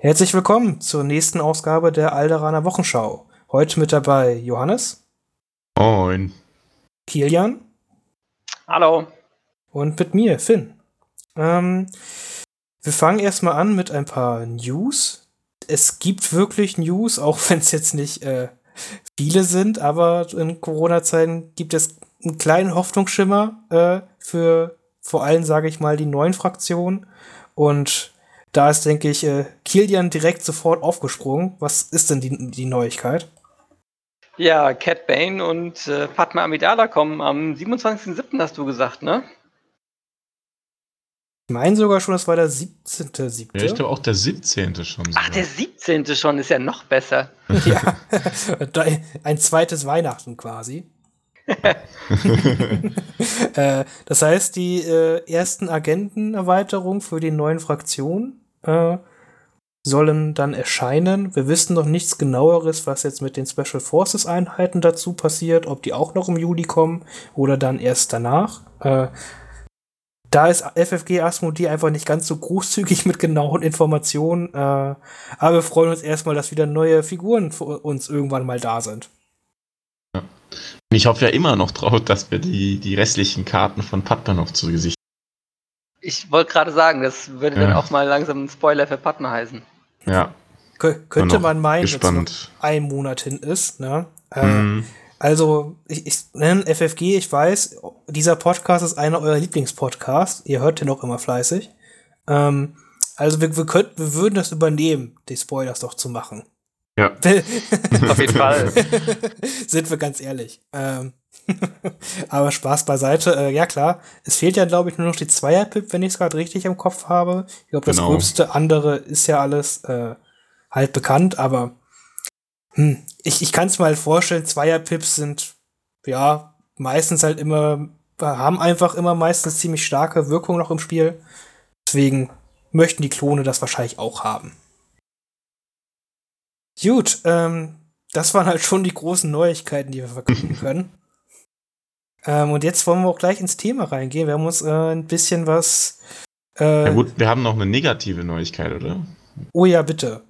Herzlich willkommen zur nächsten Ausgabe der Alderaner Wochenschau. Heute mit dabei Johannes. Moin. Kilian. Hallo. Und mit mir, Finn. Ähm, wir fangen erstmal an mit ein paar News. Es gibt wirklich News, auch wenn es jetzt nicht äh, viele sind, aber in Corona-Zeiten gibt es einen kleinen Hoffnungsschimmer äh, für vor allem, sage ich mal, die neuen Fraktionen. Und da ist, denke ich, äh, Kilian direkt sofort aufgesprungen. Was ist denn die, die Neuigkeit? Ja, Cat Bane und äh, Fatma Amidala kommen am 27.07. hast du gesagt, ne? Ich meine sogar schon, das war der 17.7. Ja, ich glaube auch der 17. schon. Sogar. Ach, der 17. schon ist ja noch besser. ja, ein zweites Weihnachten quasi. äh, das heißt, die äh, ersten Agentenerweiterungen für die neuen Fraktionen äh, sollen dann erscheinen. Wir wissen noch nichts genaueres, was jetzt mit den Special Forces Einheiten dazu passiert, ob die auch noch im Juli kommen oder dann erst danach. Äh, da ist FFG Asmodee einfach nicht ganz so großzügig mit genauen Informationen, äh, aber wir freuen uns erstmal, dass wieder neue Figuren für uns irgendwann mal da sind. Ja. Ich hoffe ja immer noch drauf, dass wir die, die restlichen Karten von Padma noch zu Gesicht ich wollte gerade sagen, das würde ja. dann auch mal langsam ein Spoiler für Padma heißen. Ja. Kö könnte man meinen, dass es ein Monat hin ist. Ne? Äh, mhm. Also, ich, ich nenne FFG, ich weiß, dieser Podcast ist einer eurer Lieblingspodcasts. Ihr hört den auch immer fleißig. Ähm, also, wir, wir, könnten, wir würden das übernehmen, die Spoilers doch zu machen. Ja. Auf jeden Fall. Sind wir ganz ehrlich. Ähm, aber Spaß beiseite. Äh, ja, klar. Es fehlt ja, glaube ich, nur noch die Zweier-Pip, wenn ich es gerade richtig im Kopf habe. Ich glaube, das genau. gröbste andere ist ja alles äh, halt bekannt, aber hm, ich, ich kann es mal vorstellen, Zweier-Pips sind ja meistens halt immer, haben einfach immer meistens ziemlich starke Wirkung noch im Spiel. Deswegen möchten die Klone das wahrscheinlich auch haben. Gut, ähm, das waren halt schon die großen Neuigkeiten, die wir verkünden können. Ähm, und jetzt wollen wir auch gleich ins Thema reingehen. Wir haben uns äh, ein bisschen was. Äh, ja gut, wir haben noch eine negative Neuigkeit, oder? Oh ja, bitte.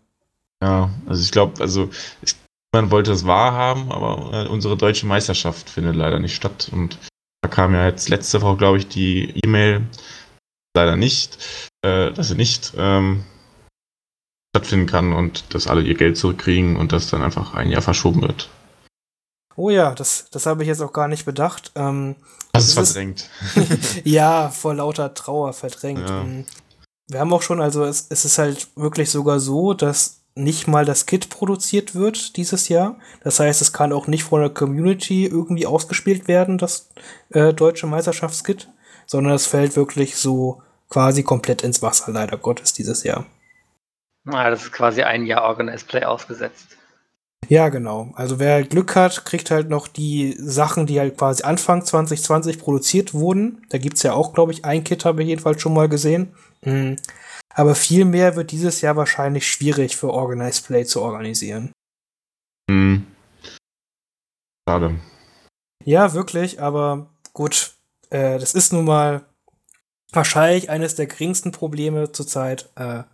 Ja, also ich glaube, also ich, man wollte es wahrhaben, aber äh, unsere deutsche Meisterschaft findet leider nicht statt. Und da kam ja jetzt letzte Woche, glaube ich, die E-Mail, leider nicht, äh, dass sie nicht ähm, stattfinden kann und dass alle ihr Geld zurückkriegen und das dann einfach ein Jahr verschoben wird. Oh ja, das, das habe ich jetzt auch gar nicht bedacht. Ähm, das ist verdrängt. ja, vor lauter Trauer verdrängt. Ja. Ähm, wir haben auch schon, also es, es ist halt wirklich sogar so, dass nicht mal das Kit produziert wird dieses Jahr. Das heißt, es kann auch nicht von der Community irgendwie ausgespielt werden, das äh, deutsche Meisterschaftskit, sondern es fällt wirklich so quasi komplett ins Wasser, leider Gottes, dieses Jahr. Ah, das ist quasi ein Jahr Organized Play ausgesetzt. Ja, genau. Also wer Glück hat, kriegt halt noch die Sachen, die halt quasi Anfang 2020 produziert wurden. Da gibt's ja auch, glaube ich, ein Kit, habe ich jedenfalls schon mal gesehen. Mhm. Aber viel mehr wird dieses Jahr wahrscheinlich schwierig für Organized Play zu organisieren. Mhm. Schade. Ja, wirklich, aber gut. Äh, das ist nun mal wahrscheinlich eines der geringsten Probleme zurzeit. Äh,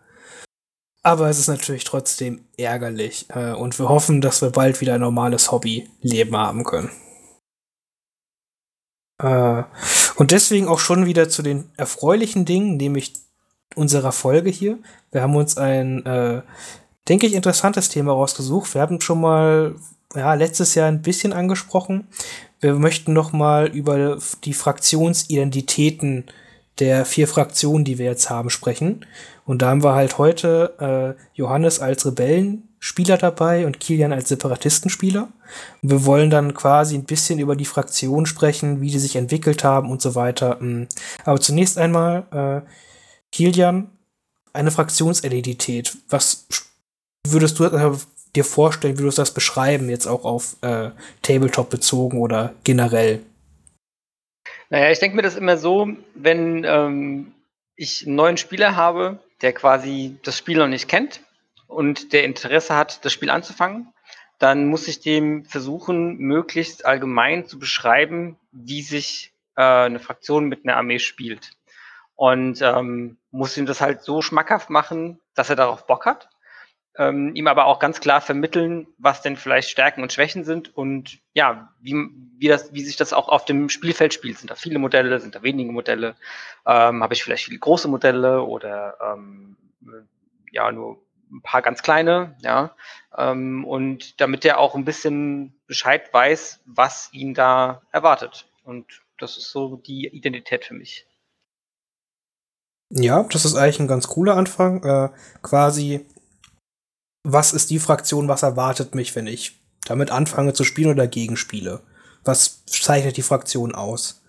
aber es ist natürlich trotzdem ärgerlich. Äh, und wir hoffen, dass wir bald wieder ein normales Hobbyleben haben können. Äh, und deswegen auch schon wieder zu den erfreulichen Dingen, nämlich unserer Folge hier. Wir haben uns ein, äh, denke ich, interessantes Thema rausgesucht. Wir haben schon mal ja, letztes Jahr ein bisschen angesprochen. Wir möchten noch mal über die Fraktionsidentitäten der vier Fraktionen, die wir jetzt haben, sprechen. Und da haben wir halt heute äh, Johannes als Rebellenspieler dabei und Kilian als Separatistenspieler. Und wir wollen dann quasi ein bisschen über die Fraktionen sprechen, wie die sich entwickelt haben und so weiter. Mm. Aber zunächst einmal, äh, Kilian, eine Fraktionsidentität. Was würdest du äh, dir vorstellen, wie würdest du das beschreiben, jetzt auch auf äh, Tabletop bezogen oder generell? Naja, ich denke mir das immer so, wenn ähm, ich einen neuen Spieler habe, der quasi das Spiel noch nicht kennt und der Interesse hat, das Spiel anzufangen, dann muss ich dem versuchen, möglichst allgemein zu beschreiben, wie sich äh, eine Fraktion mit einer Armee spielt. Und ähm, muss ihm das halt so schmackhaft machen, dass er darauf Bock hat. Ähm, ihm aber auch ganz klar vermitteln, was denn vielleicht Stärken und Schwächen sind und ja, wie, wie, das, wie sich das auch auf dem Spielfeld spielt. Sind da viele Modelle, sind da wenige Modelle? Ähm, Habe ich vielleicht viele große Modelle oder ähm, ja, nur ein paar ganz kleine, ja. Ähm, und damit er auch ein bisschen Bescheid weiß, was ihn da erwartet. Und das ist so die Identität für mich. Ja, das ist eigentlich ein ganz cooler Anfang. Äh, quasi, was ist die Fraktion, was erwartet mich, wenn ich damit anfange zu spielen oder dagegen spiele? Was zeichnet die Fraktion aus?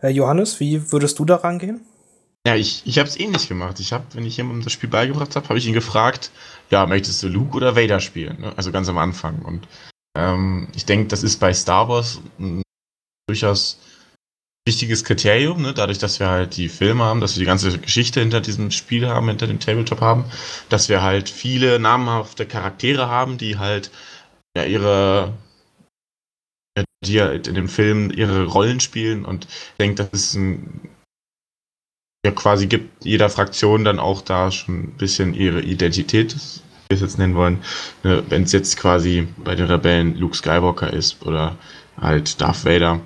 Äh, Johannes, wie würdest du da rangehen? Ja, ich, ich habe es ähnlich gemacht. Ich habe, wenn ich jemandem das Spiel beigebracht habe, habe ich ihn gefragt, ja, möchtest du Luke oder Vader spielen? Ne? Also ganz am Anfang. Und ähm, ich denke, das ist bei Star Wars ein durchaus wichtiges Kriterium, ne? dadurch, dass wir halt die Filme haben, dass wir die ganze Geschichte hinter diesem Spiel haben, hinter dem Tabletop haben, dass wir halt viele namhafte Charaktere haben, die halt ja ihre die halt in dem Film ihre Rollen spielen und ich denke, das ist ein ja quasi gibt jeder Fraktion dann auch da schon ein bisschen ihre Identität, wie wir es jetzt nennen wollen. Ne? Wenn es jetzt quasi bei den Rebellen Luke Skywalker ist oder halt Darth Vader.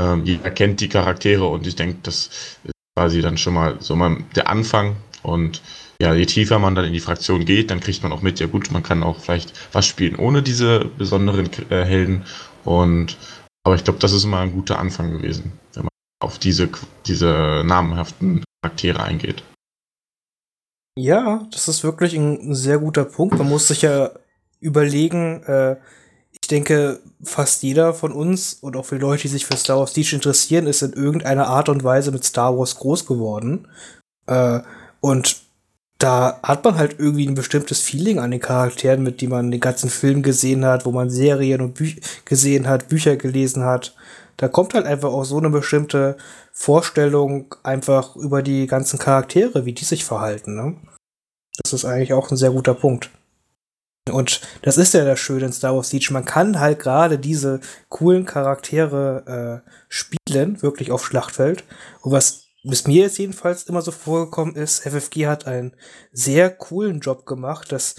Ähm, jeder kennt die Charaktere und ich denke, das ist quasi dann schon mal so mal der Anfang. Und ja, je tiefer man dann in die Fraktion geht, dann kriegt man auch mit, ja gut, man kann auch vielleicht was spielen ohne diese besonderen äh, Helden. Und aber ich glaube, das ist immer ein guter Anfang gewesen, wenn man auf diese, diese namenhaften Charaktere eingeht. Ja, das ist wirklich ein sehr guter Punkt. Man muss sich ja überlegen, äh, ich denke, fast jeder von uns und auch für Leute, die sich für Star Wars Siege interessieren, ist in irgendeiner Art und Weise mit Star Wars groß geworden. Äh, und da hat man halt irgendwie ein bestimmtes Feeling an den Charakteren, mit die man den ganzen Film gesehen hat, wo man Serien und Bücher gesehen hat, Bücher gelesen hat da kommt halt einfach auch so eine bestimmte Vorstellung einfach über die ganzen Charaktere, wie die sich verhalten. Ne? Das ist eigentlich auch ein sehr guter Punkt. Und das ist ja das Schöne in Star Wars Siege. Man kann halt gerade diese coolen Charaktere äh, spielen, wirklich auf Schlachtfeld. Und was bis mir jetzt jedenfalls immer so vorgekommen ist, FFG hat einen sehr coolen Job gemacht, dass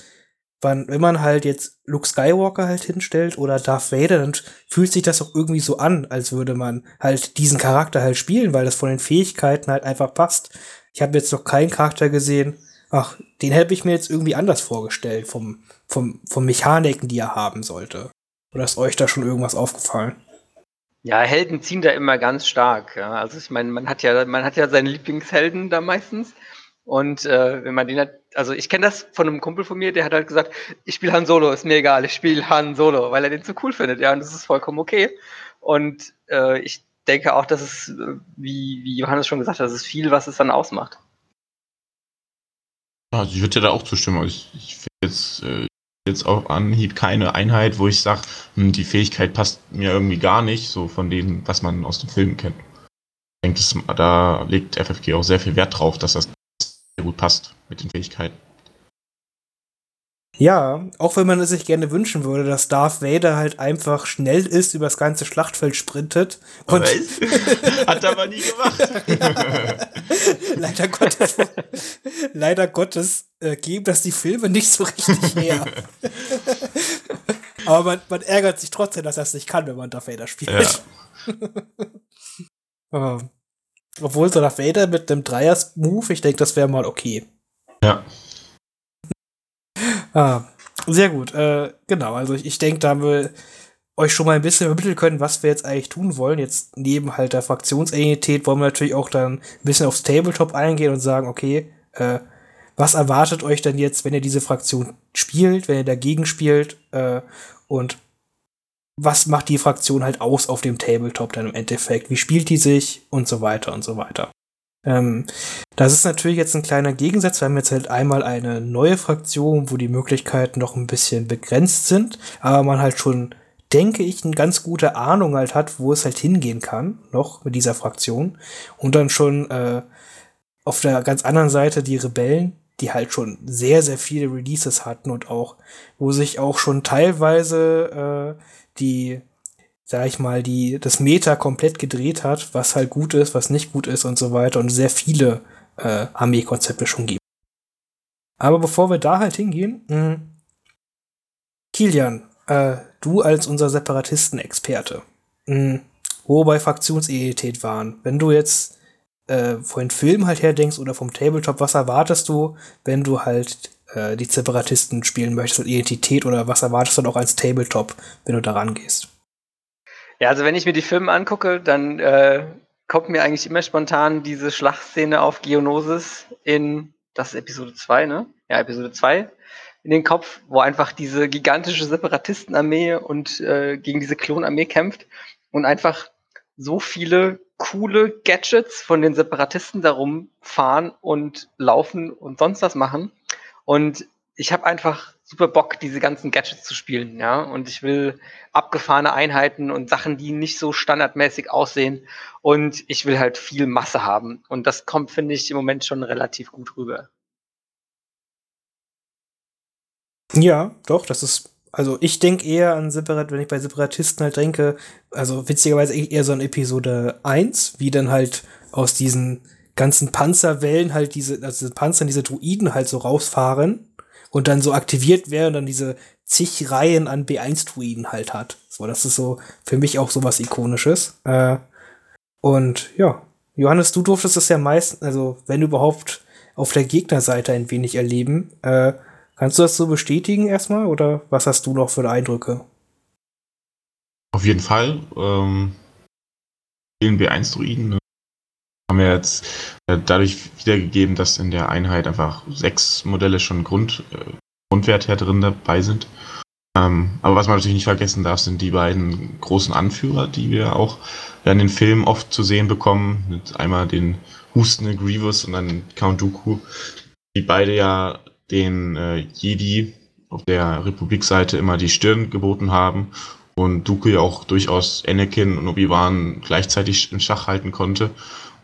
wann, wenn man halt jetzt Luke Skywalker halt hinstellt oder Darth Vader, dann fühlt sich das auch irgendwie so an, als würde man halt diesen Charakter halt spielen, weil das von den Fähigkeiten halt einfach passt. Ich habe jetzt noch keinen Charakter gesehen, ach, den hätte ich mir jetzt irgendwie anders vorgestellt, vom, vom, vom Mechaniken, die er haben sollte. Oder ist euch da schon irgendwas aufgefallen? Ja, Helden ziehen da immer ganz stark. Ja. Also ich meine, man hat ja, man hat ja seine Lieblingshelden da meistens. Und äh, wenn man den hat, also ich kenne das von einem Kumpel von mir, der hat halt gesagt, ich spiele Han Solo, ist mir egal, ich spiele Han Solo, weil er den so cool findet, ja, und das ist vollkommen okay. Und äh, ich denke auch, dass es, äh, wie, wie Johannes schon gesagt hat, das ist viel, was es dann ausmacht. Also ich würde dir da auch zustimmen. Ich, ich finde jetzt, äh, jetzt auf Anhieb keine Einheit, wo ich sage, hm, die Fähigkeit passt mir irgendwie gar nicht, so von dem, was man aus dem Film kennt. Ich denke, da legt FFG auch sehr viel Wert drauf, dass das sehr gut passt mit den Fähigkeiten. Ja, auch wenn man es sich gerne wünschen würde, dass Darth Vader halt einfach schnell ist, über das ganze Schlachtfeld sprintet. Und Hat er aber nie gemacht. leider Gottes, leider Gottes äh, geben das die Filme nicht so richtig her. aber man, man, ärgert sich trotzdem, dass er es nicht kann, wenn man Darth Vader spielt. Ja. Obwohl so nach Vader mit dem Dreiers-Move, ich denke, das wäre mal okay. Ja. Ah, sehr gut. Äh, genau, also ich, ich denke, da haben wir euch schon mal ein bisschen vermitteln können, was wir jetzt eigentlich tun wollen. Jetzt neben halt der Fraktionsidentität wollen wir natürlich auch dann ein bisschen aufs Tabletop eingehen und sagen, okay, äh, was erwartet euch denn jetzt, wenn ihr diese Fraktion spielt, wenn ihr dagegen spielt äh, und was macht die Fraktion halt aus auf dem Tabletop dann im Endeffekt? Wie spielt die sich und so weiter und so weiter. Ähm, das ist natürlich jetzt ein kleiner Gegensatz. Wir haben jetzt halt einmal eine neue Fraktion, wo die Möglichkeiten noch ein bisschen begrenzt sind, aber man halt schon, denke ich, eine ganz gute Ahnung halt hat, wo es halt hingehen kann, noch mit dieser Fraktion. Und dann schon äh, auf der ganz anderen Seite die Rebellen, die halt schon sehr, sehr viele Releases hatten und auch, wo sich auch schon teilweise äh, die, sag ich mal, die das Meta komplett gedreht hat, was halt gut ist, was nicht gut ist und so weiter und sehr viele äh, Armeekonzepte schon gibt. Aber bevor wir da halt hingehen, mh, hm, Kilian, äh, du als unser Separatisten-Experte, hm, wo bei Fraktionsidentität waren, wenn du jetzt äh, von Film halt her denkst oder vom Tabletop, was erwartest du, wenn du halt äh, die Separatisten spielen möchtest Identität oder was erwartest du dann auch als Tabletop, wenn du da rangehst? Ja, also wenn ich mir die Filme angucke, dann äh, kommt mir eigentlich immer spontan diese Schlachtszene auf Geonosis in, das ist Episode 2, ne? Ja, Episode 2 in den Kopf, wo einfach diese gigantische Separatistenarmee und äh, gegen diese Klonarmee kämpft und einfach so viele coole Gadgets von den Separatisten darum fahren und laufen und sonst was machen. Und ich habe einfach super Bock, diese ganzen Gadgets zu spielen, ja. Und ich will abgefahrene Einheiten und Sachen, die nicht so standardmäßig aussehen. Und ich will halt viel Masse haben. Und das kommt, finde ich, im Moment schon relativ gut rüber. Ja, doch, das ist. Also ich denke eher an Separat, wenn ich bei Separatisten halt denke, also witzigerweise eher so an Episode 1, wie dann halt aus diesen ganzen Panzerwellen halt diese, also diese Panzer, diese Druiden halt so rausfahren und dann so aktiviert werden und dann diese zig Reihen an B1-Druiden halt hat. So, das ist so für mich auch so was Ikonisches. Äh, und ja, Johannes, du durftest es ja meistens, also wenn überhaupt auf der Gegnerseite ein wenig erleben. Äh, kannst du das so bestätigen erstmal oder was hast du noch für Eindrücke? Auf jeden Fall. Ähm, vielen B1-Druiden ne? Haben wir jetzt äh, dadurch wiedergegeben, dass in der Einheit einfach sechs Modelle schon Grund, äh, Grundwert her drin dabei sind. Ähm, aber was man natürlich nicht vergessen darf, sind die beiden großen Anführer, die wir auch in den Filmen oft zu sehen bekommen. Mit einmal den hustenden Grievous und dann Count Dooku, die beide ja den äh, Jedi auf der Republikseite immer die Stirn geboten haben und Dooku ja auch durchaus Anakin und Obi-Wan gleichzeitig in Schach halten konnte.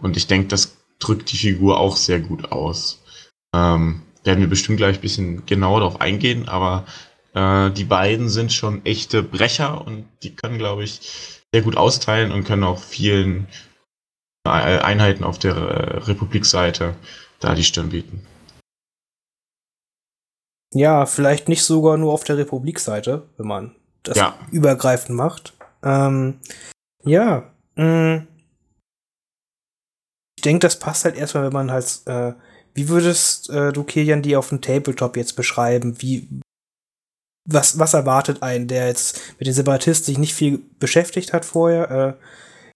Und ich denke, das drückt die Figur auch sehr gut aus. Ähm, werden wir bestimmt gleich ein bisschen genauer darauf eingehen, aber äh, die beiden sind schon echte Brecher und die können, glaube ich, sehr gut austeilen und können auch vielen äh, Einheiten auf der äh, Republikseite da die Stirn bieten. Ja, vielleicht nicht sogar nur auf der Republikseite, wenn man das ja. übergreifend macht. Ähm, ja, mh, mm, denke, das passt halt erstmal, wenn man halt, äh, wie würdest äh, du Kilian die auf dem Tabletop jetzt beschreiben? Wie, was, was erwartet einen, der jetzt mit den Separatisten sich nicht viel beschäftigt hat vorher? Äh,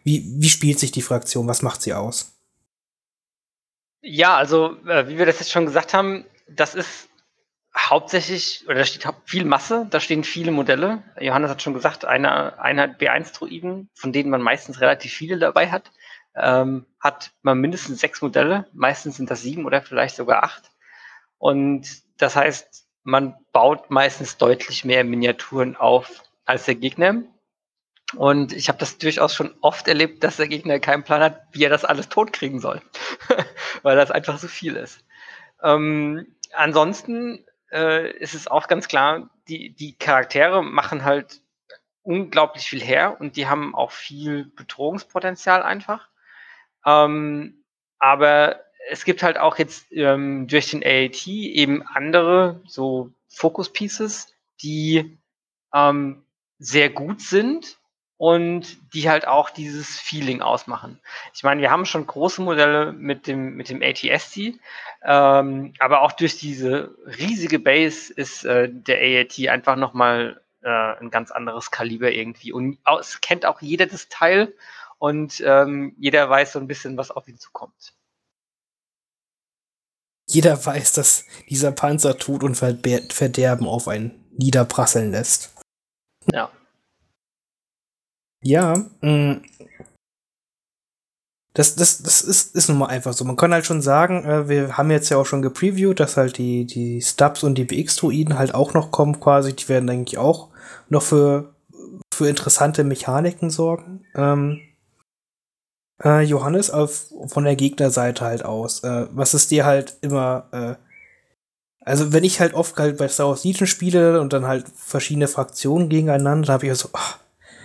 wie, wie spielt sich die Fraktion? Was macht sie aus? Ja, also, äh, wie wir das jetzt schon gesagt haben, das ist hauptsächlich, oder da steht viel Masse, da stehen viele Modelle. Johannes hat schon gesagt, eine Einheit B1-Druiden, von denen man meistens relativ viele dabei hat, ähm, hat man mindestens sechs Modelle. Meistens sind das sieben oder vielleicht sogar acht. Und das heißt, man baut meistens deutlich mehr Miniaturen auf als der Gegner. Und ich habe das durchaus schon oft erlebt, dass der Gegner keinen Plan hat, wie er das alles totkriegen soll, weil das einfach so viel ist. Ähm, ansonsten äh, ist es auch ganz klar, die, die Charaktere machen halt unglaublich viel her und die haben auch viel Bedrohungspotenzial einfach. Ähm, aber es gibt halt auch jetzt ähm, durch den AAT eben andere so Focus Pieces, die ähm, sehr gut sind und die halt auch dieses Feeling ausmachen. Ich meine, wir haben schon große Modelle mit dem, mit dem ATSC, ähm, aber auch durch diese riesige Base ist äh, der AAT einfach nochmal äh, ein ganz anderes Kaliber irgendwie. Und es kennt auch jeder das Teil und ähm, jeder weiß so ein bisschen, was auf ihn zukommt. Jeder weiß, dass dieser Panzer Tod und Verderben auf einen niederprasseln lässt. Ja. Ja, mh. Mm. Das, das, das ist, ist nun mal einfach so. Man kann halt schon sagen, äh, wir haben jetzt ja auch schon gepreviewt, dass halt die, die Stubs und die BX-Druiden halt auch noch kommen quasi. Die werden eigentlich auch noch für, für interessante Mechaniken sorgen. Ähm, äh, Johannes, auf, von der Gegnerseite halt aus. Äh, was ist dir halt immer, äh, also wenn ich halt oft halt bei Star Wars Legion spiele und dann halt verschiedene Fraktionen gegeneinander, habe ich so, ach,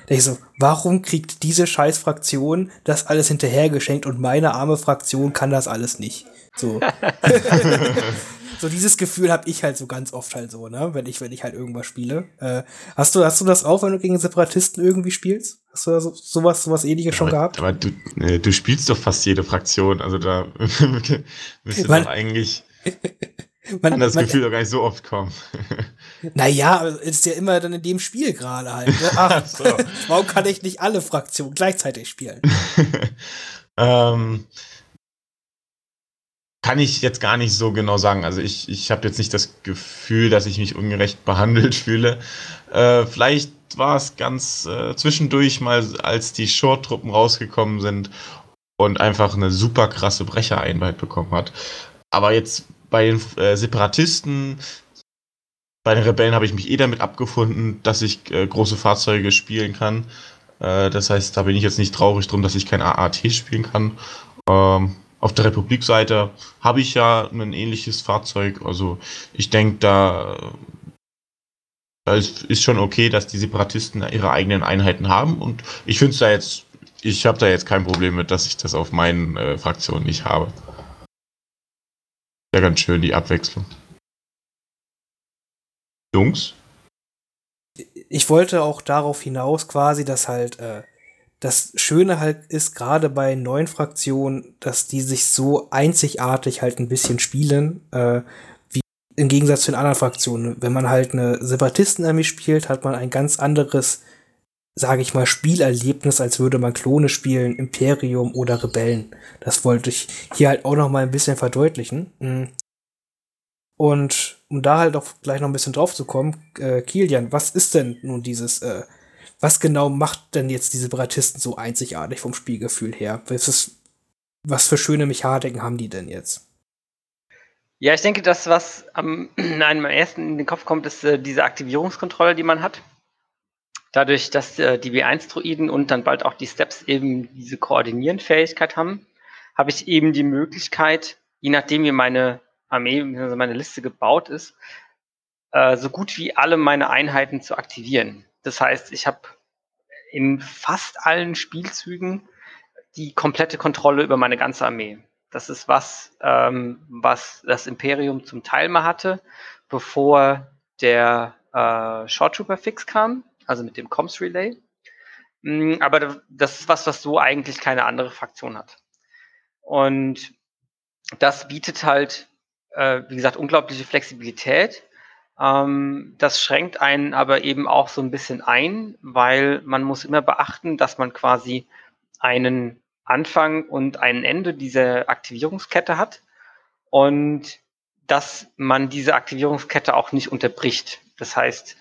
ich so, warum kriegt diese scheiß Fraktion das alles hinterhergeschenkt und meine arme Fraktion kann das alles nicht? So. so dieses Gefühl habe ich halt so ganz oft halt so, ne, wenn ich, wenn ich halt irgendwas spiele. Äh, hast du, hast du das auch, wenn du gegen Separatisten irgendwie spielst? Hast du da so, sowas, sowas ähnliches schon aber, gehabt? Aber du, äh, du spielst doch fast jede Fraktion, also da müsste doch eigentlich man, kann das man, Gefühl doch gar nicht so oft kommen. Naja, ist ja immer dann in dem Spiel gerade halt. Ne? Ach, so. warum kann ich nicht alle Fraktionen gleichzeitig spielen? ähm, kann ich jetzt gar nicht so genau sagen. Also ich, ich habe jetzt nicht das Gefühl, dass ich mich ungerecht behandelt fühle. Äh, vielleicht war es ganz äh, zwischendurch mal, als die Short-Truppen rausgekommen sind und einfach eine super krasse Brechereinheit bekommen hat. Aber jetzt bei den äh, Separatisten, bei den Rebellen habe ich mich eh damit abgefunden, dass ich äh, große Fahrzeuge spielen kann. Äh, das heißt, da bin ich jetzt nicht traurig drum, dass ich kein AAT spielen kann. Ähm, auf der Republik-Seite habe ich ja ein ähnliches Fahrzeug. Also ich denke, da, da ist, ist, schon okay, dass die Separatisten ihre eigenen Einheiten haben. Und ich finde es da jetzt, ich habe da jetzt kein Problem mit, dass ich das auf meinen äh, Fraktionen nicht habe. Ja, ganz schön, die Abwechslung. Jungs? Ich wollte auch darauf hinaus quasi, dass halt äh, das Schöne halt ist, gerade bei neuen Fraktionen, dass die sich so einzigartig halt ein bisschen spielen, äh, wie im Gegensatz zu den anderen Fraktionen. Wenn man halt eine Separatisten-Armee spielt, hat man ein ganz anderes, sage ich mal, Spielerlebnis, als würde man Klone spielen, Imperium oder Rebellen. Das wollte ich hier halt auch noch mal ein bisschen verdeutlichen. Mhm. Und um da halt auch gleich noch ein bisschen drauf zu kommen, äh, Kilian, was ist denn nun dieses äh, was genau macht denn jetzt diese Separatisten so einzigartig vom Spielgefühl her? Was, ist, was für schöne Mechaniken haben die denn jetzt? Ja, ich denke, das, was am, einem am ersten in den Kopf kommt, ist äh, diese Aktivierungskontrolle, die man hat. Dadurch, dass äh, die B1-Druiden und dann bald auch die Steps eben diese Koordinieren-Fähigkeit haben, habe ich eben die Möglichkeit, je nachdem wie meine Armee, meine Liste gebaut ist, äh, so gut wie alle meine Einheiten zu aktivieren. Das heißt, ich habe in fast allen Spielzügen die komplette Kontrolle über meine ganze Armee. Das ist was, ähm, was das Imperium zum Teil mal hatte, bevor der äh, Short Trooper Fix kam, also mit dem Comms Relay. Mm, aber das ist was, was so eigentlich keine andere Fraktion hat. Und das bietet halt, äh, wie gesagt, unglaubliche Flexibilität ähm, das schränkt einen aber eben auch so ein bisschen ein, weil man muss immer beachten, dass man quasi einen Anfang und ein Ende dieser Aktivierungskette hat und dass man diese Aktivierungskette auch nicht unterbricht. Das heißt,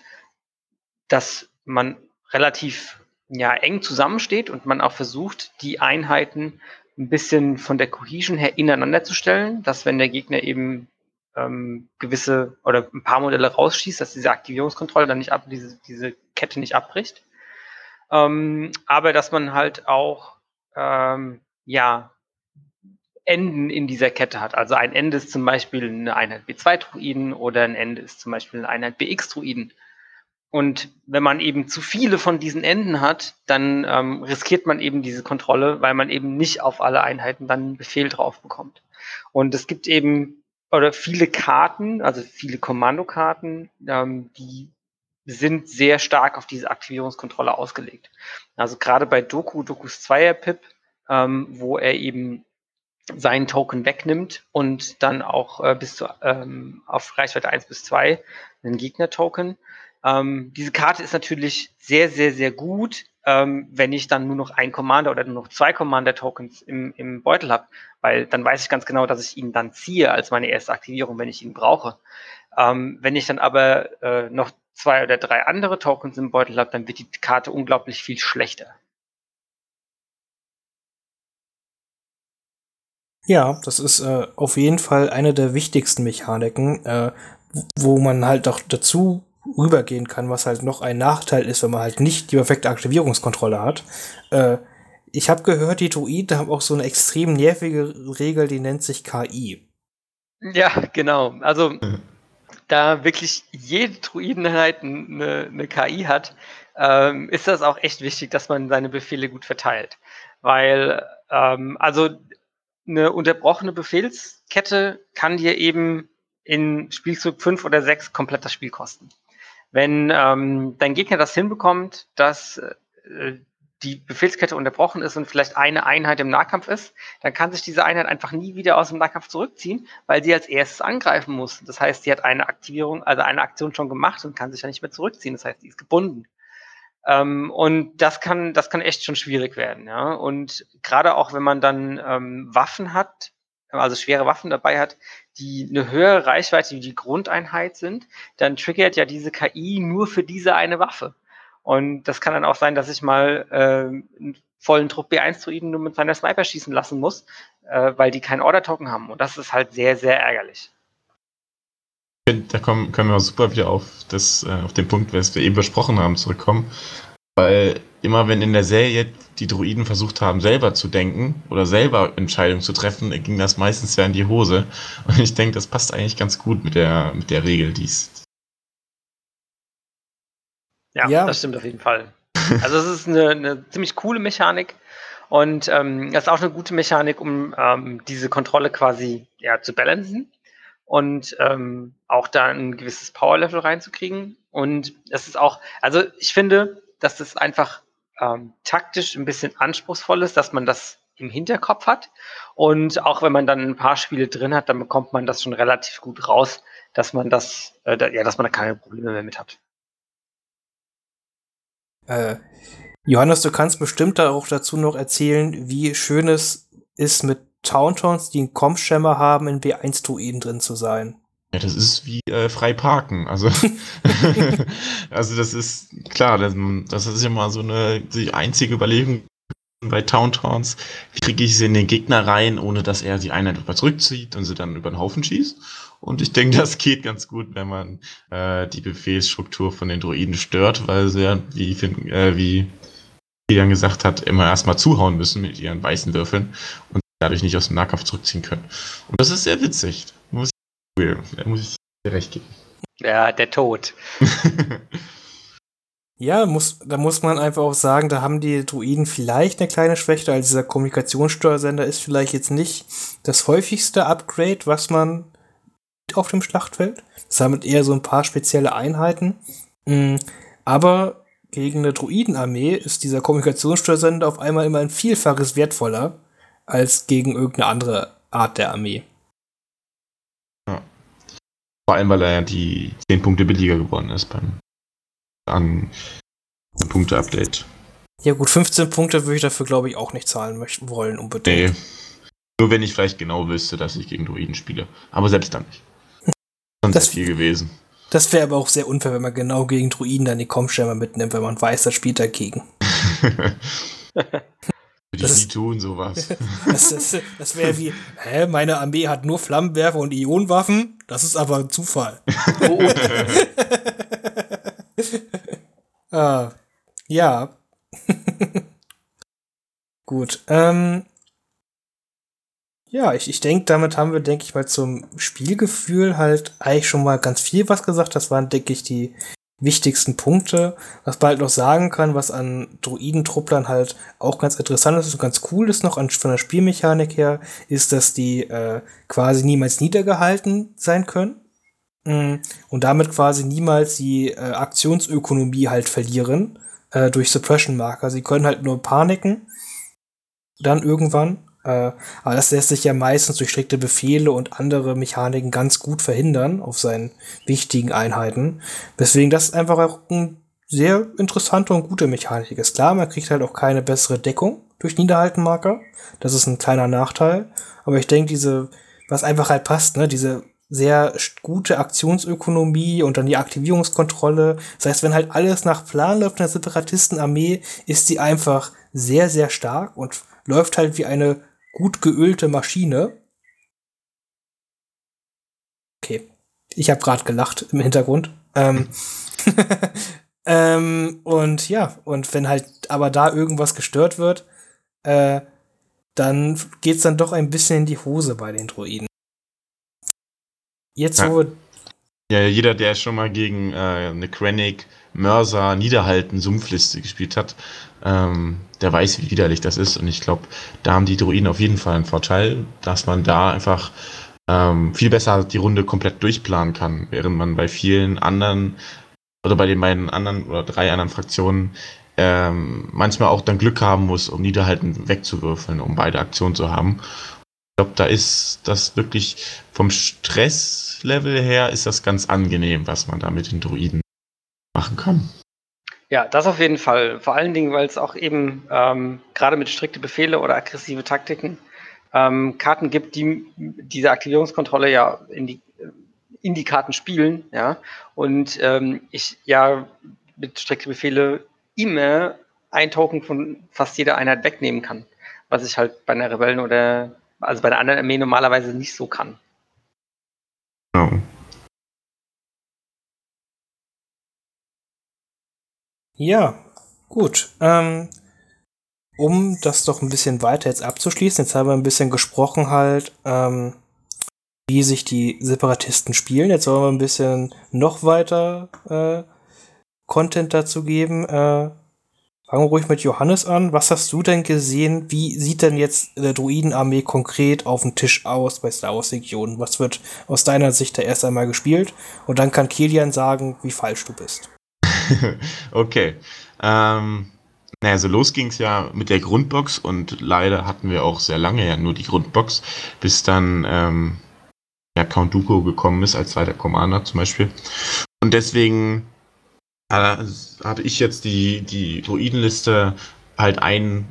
dass man relativ ja, eng zusammensteht und man auch versucht, die Einheiten ein bisschen von der Cohesion her ineinander zu stellen, dass wenn der Gegner eben ähm, gewisse oder ein paar Modelle rausschießt, dass diese Aktivierungskontrolle dann nicht ab, diese, diese Kette nicht abbricht. Ähm, aber dass man halt auch ähm, ja Enden in dieser Kette hat. Also ein Ende ist zum Beispiel eine Einheit B2-Druiden oder ein Ende ist zum Beispiel eine Einheit BX-Druiden. Und wenn man eben zu viele von diesen Enden hat, dann ähm, riskiert man eben diese Kontrolle, weil man eben nicht auf alle Einheiten dann einen Befehl drauf bekommt. Und es gibt eben oder viele Karten, also viele Kommandokarten, ähm, die sind sehr stark auf diese Aktivierungskontrolle ausgelegt. Also gerade bei Doku, Dokus Zweier Pip, ähm, wo er eben seinen Token wegnimmt und dann auch äh, bis zu ähm, auf Reichweite 1 bis 2 einen Gegner-Token. Ähm, diese Karte ist natürlich sehr, sehr, sehr gut, ähm, wenn ich dann nur noch ein Commander oder nur noch zwei Commander-Tokens im, im Beutel habe, weil dann weiß ich ganz genau, dass ich ihn dann ziehe als meine erste Aktivierung, wenn ich ihn brauche. Ähm, wenn ich dann aber äh, noch zwei oder drei andere Tokens im Beutel habe, dann wird die Karte unglaublich viel schlechter. Ja, das ist äh, auf jeden Fall eine der wichtigsten Mechaniken, äh, wo man halt auch dazu rübergehen kann, was halt noch ein Nachteil ist, wenn man halt nicht die perfekte Aktivierungskontrolle hat. Äh, ich habe gehört, die Druiden haben auch so eine extrem nervige Regel, die nennt sich KI. Ja, genau. Also da wirklich jede Druideneinheit eine, eine KI hat, ähm, ist das auch echt wichtig, dass man seine Befehle gut verteilt. Weil, ähm, also eine unterbrochene Befehlskette kann dir eben in Spielzug 5 oder 6 komplett das Spiel kosten. Wenn ähm, dein Gegner das hinbekommt, dass äh, die Befehlskette unterbrochen ist und vielleicht eine Einheit im Nahkampf ist, dann kann sich diese Einheit einfach nie wieder aus dem Nahkampf zurückziehen, weil sie als erstes angreifen muss. Das heißt, sie hat eine Aktivierung, also eine Aktion schon gemacht und kann sich ja nicht mehr zurückziehen. Das heißt, sie ist gebunden. Ähm, und das kann, das kann echt schon schwierig werden. Ja? Und gerade auch, wenn man dann ähm, Waffen hat, also schwere Waffen dabei hat, die eine höhere Reichweite wie die Grundeinheit sind, dann triggert ja diese KI nur für diese eine Waffe. Und das kann dann auch sein, dass ich mal äh, einen vollen Trupp B1-Druiden nur mit seiner Sniper schießen lassen muss, äh, weil die keinen Order-Token haben. Und das ist halt sehr, sehr ärgerlich. Da kommen, können wir super wieder auf, das, äh, auf den Punkt, was wir eben besprochen haben, zurückkommen. Weil immer wenn in der Serie die Druiden versucht haben, selber zu denken oder selber Entscheidungen zu treffen, ging das meistens ja in die Hose. Und ich denke, das passt eigentlich ganz gut mit der, mit der Regel, die es ja, ja, das stimmt auf jeden Fall. Also es ist eine, eine ziemlich coole Mechanik und ähm, das ist auch eine gute Mechanik, um ähm, diese Kontrolle quasi ja, zu balancen und ähm, auch da ein gewisses Power-Level reinzukriegen. Und es ist auch, also ich finde, dass das einfach ähm, taktisch ein bisschen anspruchsvoll ist, dass man das im Hinterkopf hat. Und auch wenn man dann ein paar Spiele drin hat, dann bekommt man das schon relativ gut raus, dass man das, äh, ja, dass man da keine Probleme mehr mit hat. Äh, Johannes, du kannst bestimmt da auch dazu noch erzählen, wie schön es ist, mit Tauntons, die einen Com-Schemmer haben, in B1-Druiden drin zu sein. Ja, das ist wie äh, frei parken. Also, also das ist klar, das, das ist immer so eine die einzige Überlegung bei Tauntons. Wie kriege ich sie in den Gegner rein, ohne dass er die Einheit über zurückzieht und sie dann über den Haufen schießt? Und ich denke, das geht ganz gut, wenn man äh, die Befehlsstruktur von den Droiden stört, weil sie ja, wie, äh, wie Kilian gesagt hat, immer erstmal zuhauen müssen mit ihren weißen Würfeln und dadurch nicht aus dem Nahkampf zurückziehen können. Und das ist sehr witzig. Da muss ich dir recht geben. Ja, der Tod. ja, muss, da muss man einfach auch sagen, da haben die Druiden vielleicht eine kleine Schwäche, also dieser Kommunikationssteuersender ist vielleicht jetzt nicht das häufigste Upgrade, was man auf dem Schlachtfeld. Das haben eher so ein paar spezielle Einheiten. Mm, aber gegen eine Druidenarmee ist dieser Kommunikationssteuersender auf einmal immer ein Vielfaches wertvoller als gegen irgendeine andere Art der Armee. Vor allem, weil er ja die 10 Punkte billiger geworden ist beim an Punkte-Update. Ja gut, 15 Punkte würde ich dafür, glaube ich, auch nicht zahlen möchten wollen unbedingt. Nee. Nur wenn ich vielleicht genau wüsste, dass ich gegen Druiden spiele. Aber selbst dann nicht. Schon das, viel gewesen. Das wäre aber auch sehr unfair, wenn man genau gegen Druiden dann die Kommschirme mitnimmt, wenn man weiß, das spielt dagegen. die das nie tun, sowas. das, das, das wäre wie, hä, meine Armee hat nur Flammenwerfer und Ionenwaffen? Das ist aber ein Zufall. Oh. ah, ja. Gut. Ähm, ja, ich, ich denke, damit haben wir, denke ich mal, zum Spielgefühl halt eigentlich schon mal ganz viel was gesagt. Das waren, denke ich, die wichtigsten Punkte. Was man halt noch sagen kann, was an Druidentrupplern halt auch ganz interessant ist und ganz cool ist noch an, von der Spielmechanik her, ist, dass die äh, quasi niemals niedergehalten sein können. Mm, und damit quasi niemals die äh, Aktionsökonomie halt verlieren äh, durch Suppression-Marker. Sie können halt nur paniken. Dann irgendwann äh, aber das lässt sich ja meistens durch strikte Befehle und andere Mechaniken ganz gut verhindern auf seinen wichtigen Einheiten. Deswegen das einfach auch ein sehr interessante und gute Mechanik ist. Klar, man kriegt halt auch keine bessere Deckung durch Niederhaltenmarker. Das ist ein kleiner Nachteil. Aber ich denke, diese, was einfach halt passt, ne, diese sehr gute Aktionsökonomie und dann die Aktivierungskontrolle. Das heißt, wenn halt alles nach Plan läuft in der Separatistenarmee, ist sie einfach sehr, sehr stark und läuft halt wie eine gut geölte Maschine. Okay. Ich habe gerade gelacht im Hintergrund. Ähm, ähm, und ja, und wenn halt aber da irgendwas gestört wird, äh, dann geht's dann doch ein bisschen in die Hose bei den Droiden. Jetzt, wo ja. ja, jeder, der schon mal gegen äh, eine Krennic, Mörser, Niederhalten, Sumpfliste gespielt hat, ähm, der weiß, wie widerlich das ist. Und ich glaube, da haben die Druiden auf jeden Fall einen Vorteil, dass man da einfach ähm, viel besser die Runde komplett durchplanen kann, während man bei vielen anderen oder bei den beiden anderen oder drei anderen Fraktionen ähm, manchmal auch dann Glück haben muss, um Niederhalten wegzuwürfeln, um beide Aktionen zu haben. Ich glaube, da ist das wirklich vom Stresslevel her ist das ganz angenehm, was man da mit den Druiden machen kann. Ja, das auf jeden Fall. Vor allen Dingen, weil es auch eben ähm, gerade mit strikte Befehle oder aggressive Taktiken ähm, Karten gibt, die diese Aktivierungskontrolle ja in die, in die Karten spielen. Ja? Und ähm, ich ja mit strikte Befehle immer ein Token von fast jeder Einheit wegnehmen kann. Was ich halt bei einer Rebellen oder also bei einer anderen Armee normalerweise nicht so kann. Genau. Ja, gut. Ähm, um das doch ein bisschen weiter jetzt abzuschließen, jetzt haben wir ein bisschen gesprochen halt, ähm, wie sich die Separatisten spielen. Jetzt wollen wir ein bisschen noch weiter äh, Content dazu geben. Äh, fangen wir ruhig mit Johannes an. Was hast du denn gesehen? Wie sieht denn jetzt der Druidenarmee konkret auf dem Tisch aus bei Star Wars Region? Was wird aus deiner Sicht da erst einmal gespielt? Und dann kann Kilian sagen, wie falsch du bist. okay. Ähm, naja, so los ging es ja mit der Grundbox und leider hatten wir auch sehr lange ja nur die Grundbox, bis dann ähm, ja, Count Dooku gekommen ist als zweiter Commander zum Beispiel. Und deswegen äh, habe ich jetzt die, die Druidenliste halt ein.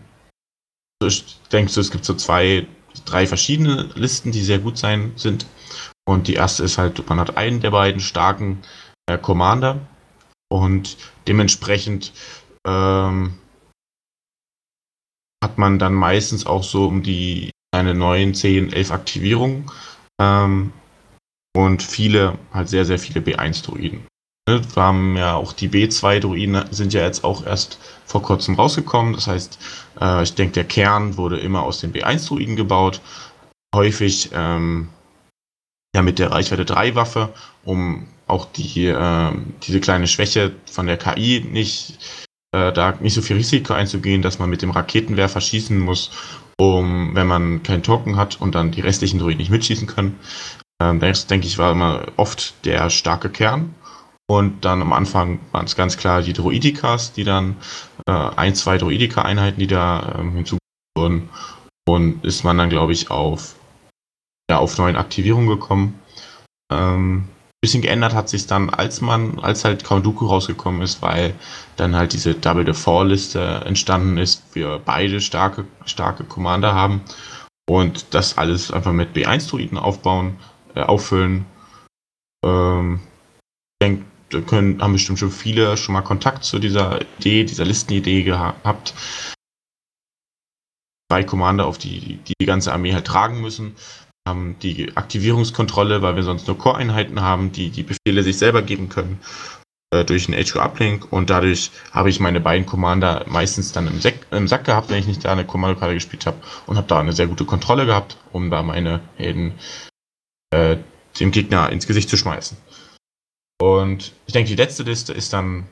Ich denke, es gibt so zwei, drei verschiedene Listen, die sehr gut sein sind. Und die erste ist halt, man hat einen der beiden starken äh, Commander und dementsprechend ähm, hat man dann meistens auch so um die eine 9, 10, 11 Aktivierungen ähm, und viele, halt sehr, sehr viele B1-Druiden. Ne, wir haben ja auch die B2-Druiden sind ja jetzt auch erst vor kurzem rausgekommen. Das heißt, äh, ich denke, der Kern wurde immer aus den B1-Druiden gebaut. Häufig ähm, ja mit der Reichweite 3 Waffe, um auch die, äh, diese kleine Schwäche von der KI nicht, äh, da nicht so viel Risiko einzugehen, dass man mit dem Raketenwerfer schießen muss, um, wenn man keinen Token hat und dann die restlichen Druiden nicht mitschießen können. Ähm, das, denke ich, war immer oft der starke Kern. Und dann am Anfang waren es ganz klar die Droidikas, die dann äh, ein, zwei Droidika-Einheiten, die da ähm, hinzugefügt wurden. Und ist man dann, glaube ich, auf, ja, auf neuen Aktivierungen gekommen. Ähm, bisschen geändert hat sich dann, als man, als halt Count Dooku rausgekommen ist, weil dann halt diese Double the Fall Liste entstanden ist, wir beide starke, starke Commander haben und das alles einfach mit B1 Druiden aufbauen, äh, auffüllen. Ähm, ich denke, da können, haben bestimmt schon viele schon mal Kontakt zu dieser Idee, dieser Listenidee gehabt. Drei Commander, auf die die ganze Armee halt tragen müssen haben die Aktivierungskontrolle, weil wir sonst nur Core-Einheiten haben, die die Befehle sich selber geben können äh, durch einen HQ-Uplink und dadurch habe ich meine beiden Commander meistens dann im, Sack, im Sack gehabt, wenn ich nicht da eine Kommandokarte gespielt habe und habe da eine sehr gute Kontrolle gehabt, um da meine Helden äh, dem Gegner ins Gesicht zu schmeißen. Und ich denke, die letzte Liste ist dann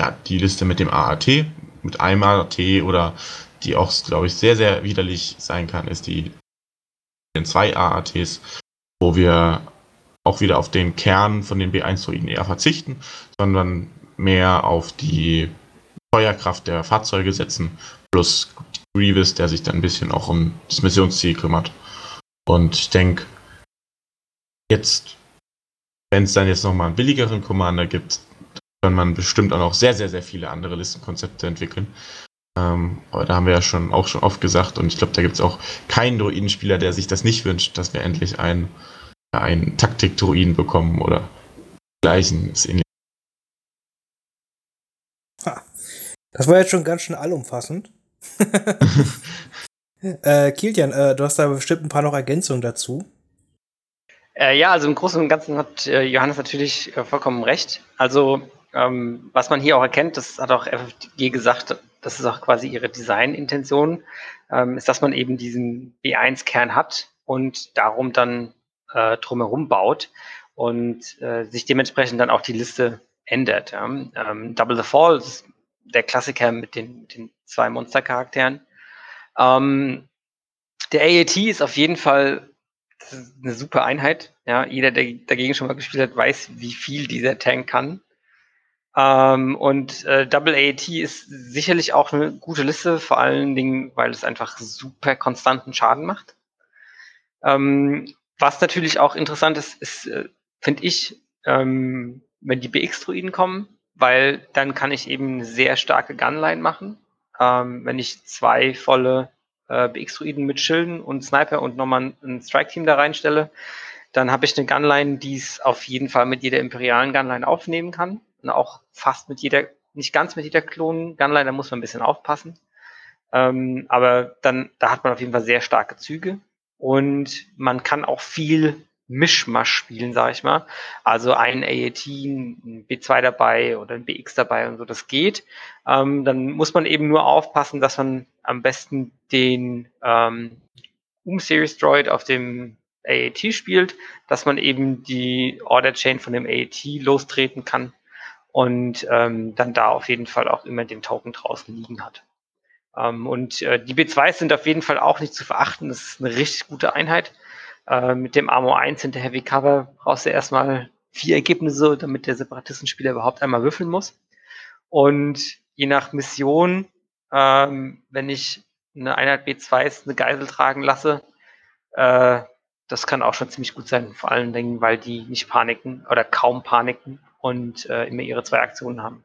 ja, die Liste mit dem AAT, mit einem AAT oder die auch, glaube ich, sehr, sehr widerlich sein kann, ist die den zwei AATs, wo wir auch wieder auf den Kern von den B1-Droiden eher verzichten, sondern mehr auf die Feuerkraft der Fahrzeuge setzen, plus Grievous, der sich dann ein bisschen auch um das Missionsziel kümmert. Und ich denke, jetzt, wenn es dann jetzt nochmal einen billigeren Commander gibt, kann man bestimmt auch noch sehr, sehr, sehr viele andere Listenkonzepte entwickeln. Ähm, aber da haben wir ja schon auch schon oft gesagt und ich glaube, da gibt es auch keinen Druidenspieler, der sich das nicht wünscht, dass wir endlich einen, einen Taktik-Druiden bekommen oder gleichen. Das war jetzt schon ganz schön allumfassend. äh, Kilian, äh, du hast da bestimmt ein paar noch Ergänzungen dazu. Äh, ja, also im Großen und Ganzen hat äh, Johannes natürlich äh, vollkommen recht. Also ähm, was man hier auch erkennt, das hat auch FFG gesagt, das ist auch quasi ihre Designintention, ähm, ist, dass man eben diesen B1-Kern hat und darum dann äh, drumherum baut und äh, sich dementsprechend dann auch die Liste ändert. Ja. Ähm, Double the Fall ist der Klassiker mit den, den zwei Monstercharakteren. Ähm, der AAT ist auf jeden Fall eine super Einheit. Ja, jeder, der dagegen schon mal gespielt hat, weiß, wie viel dieser Tank kann. Ähm, und äh, Double AAT ist sicherlich auch eine gute Liste, vor allen Dingen, weil es einfach super konstanten Schaden macht. Ähm, was natürlich auch interessant ist, ist, äh, finde ich, ähm, wenn die BX-Druiden kommen, weil dann kann ich eben eine sehr starke Gunline machen. Ähm, wenn ich zwei volle äh, BX-Druiden mit Schilden und Sniper und nochmal ein Strike-Team da reinstelle, dann habe ich eine Gunline, die es auf jeden Fall mit jeder imperialen Gunline aufnehmen kann. Auch fast mit jeder, nicht ganz mit jeder Klon-Gunline, da muss man ein bisschen aufpassen. Ähm, aber dann, da hat man auf jeden Fall sehr starke Züge. Und man kann auch viel Mischmasch spielen, sage ich mal. Also ein AAT, ein B2 dabei oder ein BX dabei und so, das geht. Ähm, dann muss man eben nur aufpassen, dass man am besten den ähm, Um-Series Droid auf dem AAT spielt, dass man eben die Order Chain von dem AAT lostreten kann und ähm, dann da auf jeden Fall auch immer den Token draußen liegen hat. Ähm, und äh, die B2s sind auf jeden Fall auch nicht zu verachten. Das ist eine richtig gute Einheit. Äh, mit dem Armor 1 hinter Heavy Cover brauchst du erstmal vier Ergebnisse, damit der Separatistenspieler überhaupt einmal würfeln muss. Und je nach Mission, ähm, wenn ich eine Einheit B2s eine Geisel tragen lasse, äh, das kann auch schon ziemlich gut sein, vor allen Dingen, weil die nicht paniken oder kaum paniken und äh, immer ihre zwei Aktionen haben.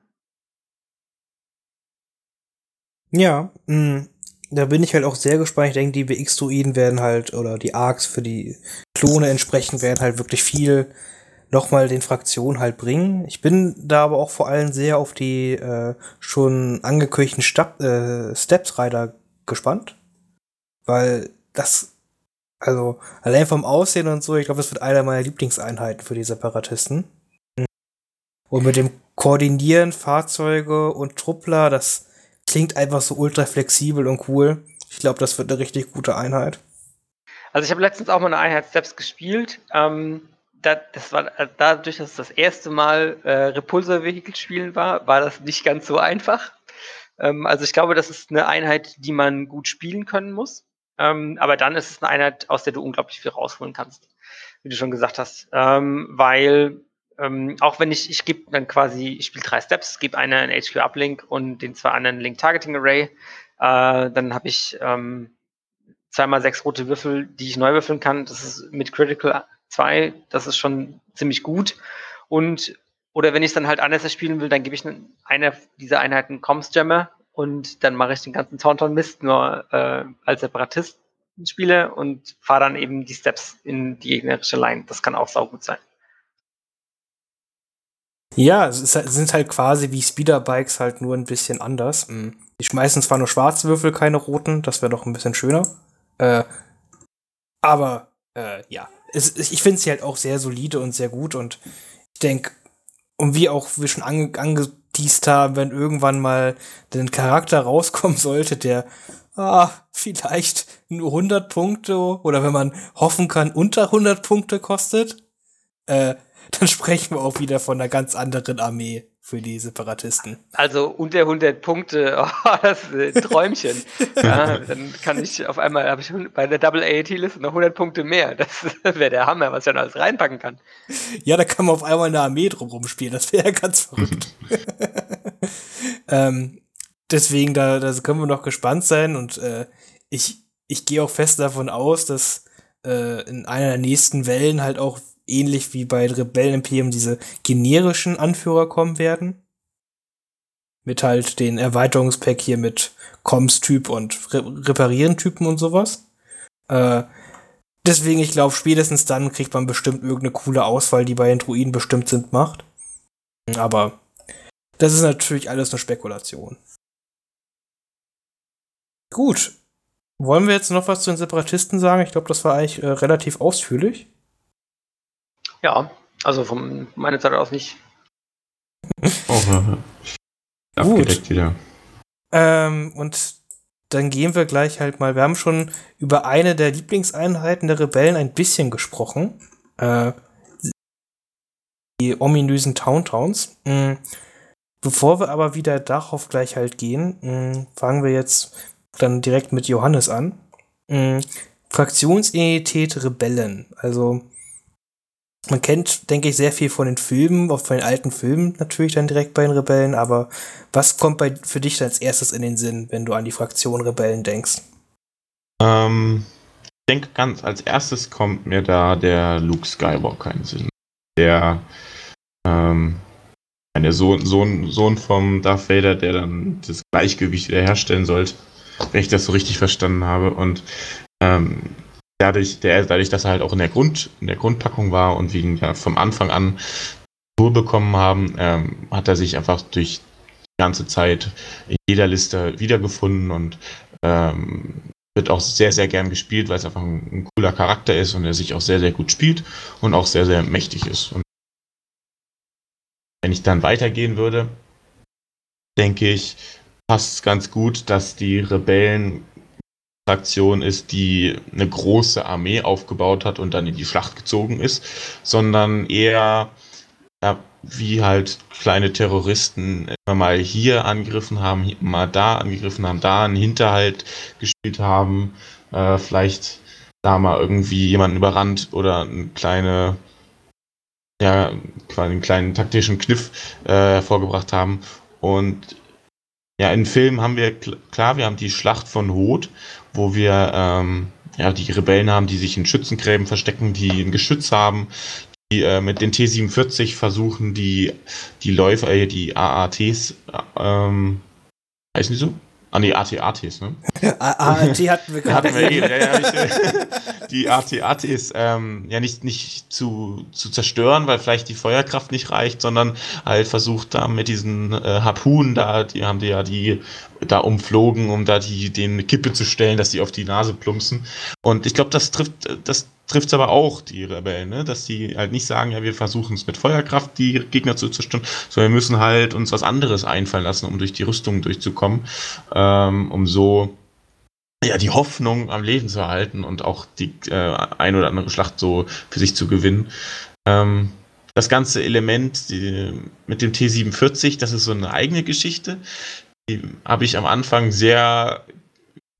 Ja, mh, mm, da bin ich halt auch sehr gespannt. Ich denke, die WX-Druiden werden halt, oder die Arcs für die Klone entsprechend werden halt wirklich viel nochmal den Fraktionen halt bringen. Ich bin da aber auch vor allem sehr auf die äh, schon angekündigten äh, Steps Rider gespannt. Weil das, also allein vom Aussehen und so, ich glaube, das wird einer meiner Lieblingseinheiten für die Separatisten. Und mit dem Koordinieren Fahrzeuge und Truppler, das klingt einfach so ultra flexibel und cool. Ich glaube, das wird eine richtig gute Einheit. Also ich habe letztens auch mal eine Einheit Steps gespielt. Ähm, da, das war äh, dadurch, dass es das erste Mal äh, Repulsor-Vehikel spielen war, war das nicht ganz so einfach. Ähm, also ich glaube, das ist eine Einheit, die man gut spielen können muss. Ähm, aber dann ist es eine Einheit, aus der du unglaublich viel rausholen kannst, wie du schon gesagt hast. Ähm, weil ähm, auch wenn ich, ich gebe dann quasi, ich spiele drei Steps, gebe einen HQ Uplink und den zwei anderen Link Targeting Array. Äh, dann habe ich ähm, zweimal sechs rote Würfel, die ich neu würfeln kann. Das ist mit Critical 2, das ist schon ziemlich gut. Und oder wenn ich es dann halt anders spielen will, dann gebe ich eine dieser Einheiten Comms Jammer und dann mache ich den ganzen Tauntaun Mist nur äh, als Separatist spiele und fahre dann eben die Steps in die gegnerische Line. Das kann auch saugut sein. Ja, es halt, sind halt quasi wie Speederbikes halt nur ein bisschen anders. Mhm. Die schmeißen zwar nur schwarze Würfel, keine roten, das wäre doch ein bisschen schöner. Äh, aber äh, ja, es, ich finde sie halt auch sehr solide und sehr gut und ich denke, und wie auch wir schon ange angeteased haben, wenn irgendwann mal ein Charakter rauskommen sollte, der ah, vielleicht nur 100 Punkte oder wenn man hoffen kann, unter 100 Punkte kostet, äh, dann sprechen wir auch wieder von einer ganz anderen Armee für die Separatisten. Also unter 100 Punkte, oh, das ist ein Träumchen. ja, dann kann ich auf einmal, habe ich bei der Double AAT-Liste noch 100 Punkte mehr. Das wäre der Hammer, was ich dann alles reinpacken kann. Ja, da kann man auf einmal eine Armee drumherum spielen. Das wäre ja ganz verrückt. ähm, deswegen, da, da können wir noch gespannt sein und äh, ich, ich gehe auch fest davon aus, dass äh, in einer der nächsten Wellen halt auch ähnlich wie bei Rebellen Imperium diese generischen Anführer kommen werden. Mit halt den Erweiterungspack hier mit Comms-Typ und Re Reparieren-Typen und sowas. Äh, deswegen, ich glaube, spätestens dann kriegt man bestimmt irgendeine coole Auswahl, die bei den Druiden bestimmt sind, macht. Aber das ist natürlich alles eine Spekulation. Gut. Wollen wir jetzt noch was zu den Separatisten sagen? Ich glaube, das war eigentlich äh, relativ ausführlich. Ja, also von meiner Seite aus nicht. Oh, ja. Abgedeckt wieder. Ähm, und dann gehen wir gleich halt mal. Wir haben schon über eine der Lieblingseinheiten der Rebellen ein bisschen gesprochen. Äh, die ominösen Towntowns. Mhm. Bevor wir aber wieder darauf gleich halt gehen, mh, fangen wir jetzt dann direkt mit Johannes an. Mh, Fraktionsidentität Rebellen. Also man kennt, denke ich, sehr viel von den Filmen, auch von den alten Filmen natürlich dann direkt bei den Rebellen, aber was kommt bei, für dich als erstes in den Sinn, wenn du an die Fraktion Rebellen denkst? Ähm, ich denke ganz als erstes kommt mir da der Luke Skywalker in den Sinn. Der, ähm, der Sohn, Sohn, Sohn vom Darth Vader, der dann das Gleichgewicht wiederherstellen sollte, wenn ich das so richtig verstanden habe. Und ähm, dadurch, der, dadurch, dass er halt auch in der, Grund, in der Grundpackung war und wir ihn ja vom Anfang an Tour bekommen haben, ähm, hat er sich einfach durch die ganze Zeit in jeder Liste wiedergefunden und ähm, wird auch sehr, sehr gern gespielt, weil es einfach ein, ein, cooler Charakter ist und er sich auch sehr, sehr gut spielt und auch sehr, sehr mächtig ist. Und wenn ich dann weitergehen würde, denke ich, passt es ganz gut, dass die Rebellen Fraktion ist, die eine große Armee aufgebaut hat und dann in die Schlacht gezogen ist, sondern eher ja, wie halt kleine Terroristen immer mal hier angegriffen haben, mal da angegriffen haben, da einen Hinterhalt gespielt haben, äh, vielleicht da mal irgendwie jemanden überrannt oder eine kleine ja, einen kleinen taktischen Kniff äh, vorgebracht haben. Und ja, im Film haben wir, klar, wir haben die Schlacht von Hoth, wo wir ähm, ja, die Rebellen haben, die sich in Schützengräben verstecken, die ein Geschütz haben, die äh, mit den T-47 versuchen, die, die Läufer, äh, die AATs, äh, ähm, heißen die so? Ah, nee, AT-ATs, ne? AT hatten wir gerade. Hatten wir eh, ja, ja, ich, die AT-ATs ähm, ja nicht, nicht zu, zu zerstören, weil vielleicht die Feuerkraft nicht reicht, sondern halt versucht da mit diesen äh, Harpunen da, die haben die ja die da umflogen, um da die den Kippe zu stellen, dass die auf die Nase plumpsen. Und ich glaube, das trifft, das trifft aber auch, die Rebellen, ne? dass sie halt nicht sagen, ja, wir versuchen es mit Feuerkraft, die Gegner zu zerstören, sondern wir müssen halt uns was anderes einfallen lassen, um durch die Rüstung durchzukommen, ähm, um so ja, die Hoffnung am Leben zu erhalten und auch die äh, ein oder andere Schlacht so für sich zu gewinnen. Ähm, das ganze Element die, mit dem T-47, das ist so eine eigene Geschichte. Habe ich am Anfang sehr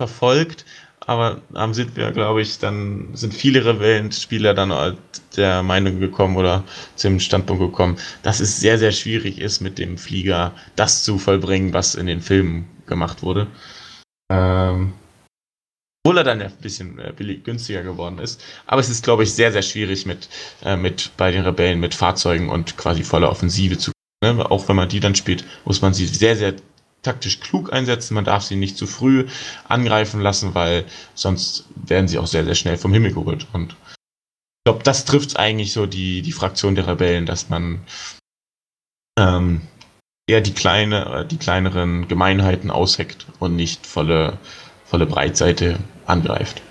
verfolgt, aber dann sind wir, glaube ich, dann sind viele Rebellenspieler dann der Meinung gekommen oder zum Standpunkt gekommen, dass es sehr, sehr schwierig ist, mit dem Flieger das zu vollbringen, was in den Filmen gemacht wurde. Ähm, obwohl er dann ein bisschen äh, billig, günstiger geworden ist. Aber es ist, glaube ich, sehr, sehr schwierig mit, äh, mit bei den Rebellen mit Fahrzeugen und quasi voller Offensive zu. Ne? Auch wenn man die dann spielt, muss man sie sehr, sehr taktisch klug einsetzen. Man darf sie nicht zu früh angreifen lassen, weil sonst werden sie auch sehr, sehr schnell vom Himmel geholt. Und ich glaube, das trifft eigentlich so die, die Fraktion der Rebellen, dass man ähm, eher die kleine, die kleineren Gemeinheiten ausheckt und nicht volle, volle Breitseite angreift.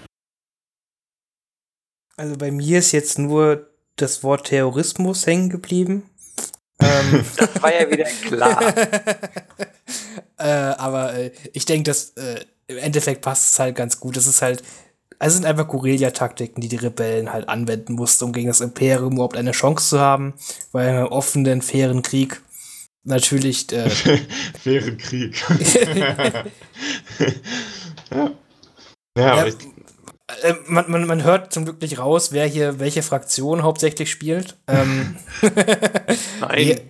Also bei mir ist jetzt nur das Wort Terrorismus hängen geblieben. Ähm, das war ja wieder klar. äh, aber äh, ich denke, dass äh, im Endeffekt passt es halt ganz gut. Es ist halt, es sind einfach Guerilla-Taktiken, die die Rebellen halt anwenden mussten, um gegen das Imperium überhaupt eine Chance zu haben, weil einem offenen, fairen Krieg natürlich. Äh, fairen Krieg. ja. Ja, ja äh, man, man, man hört zum Glück nicht raus, wer hier welche Fraktion hauptsächlich spielt. Ähm, Nein.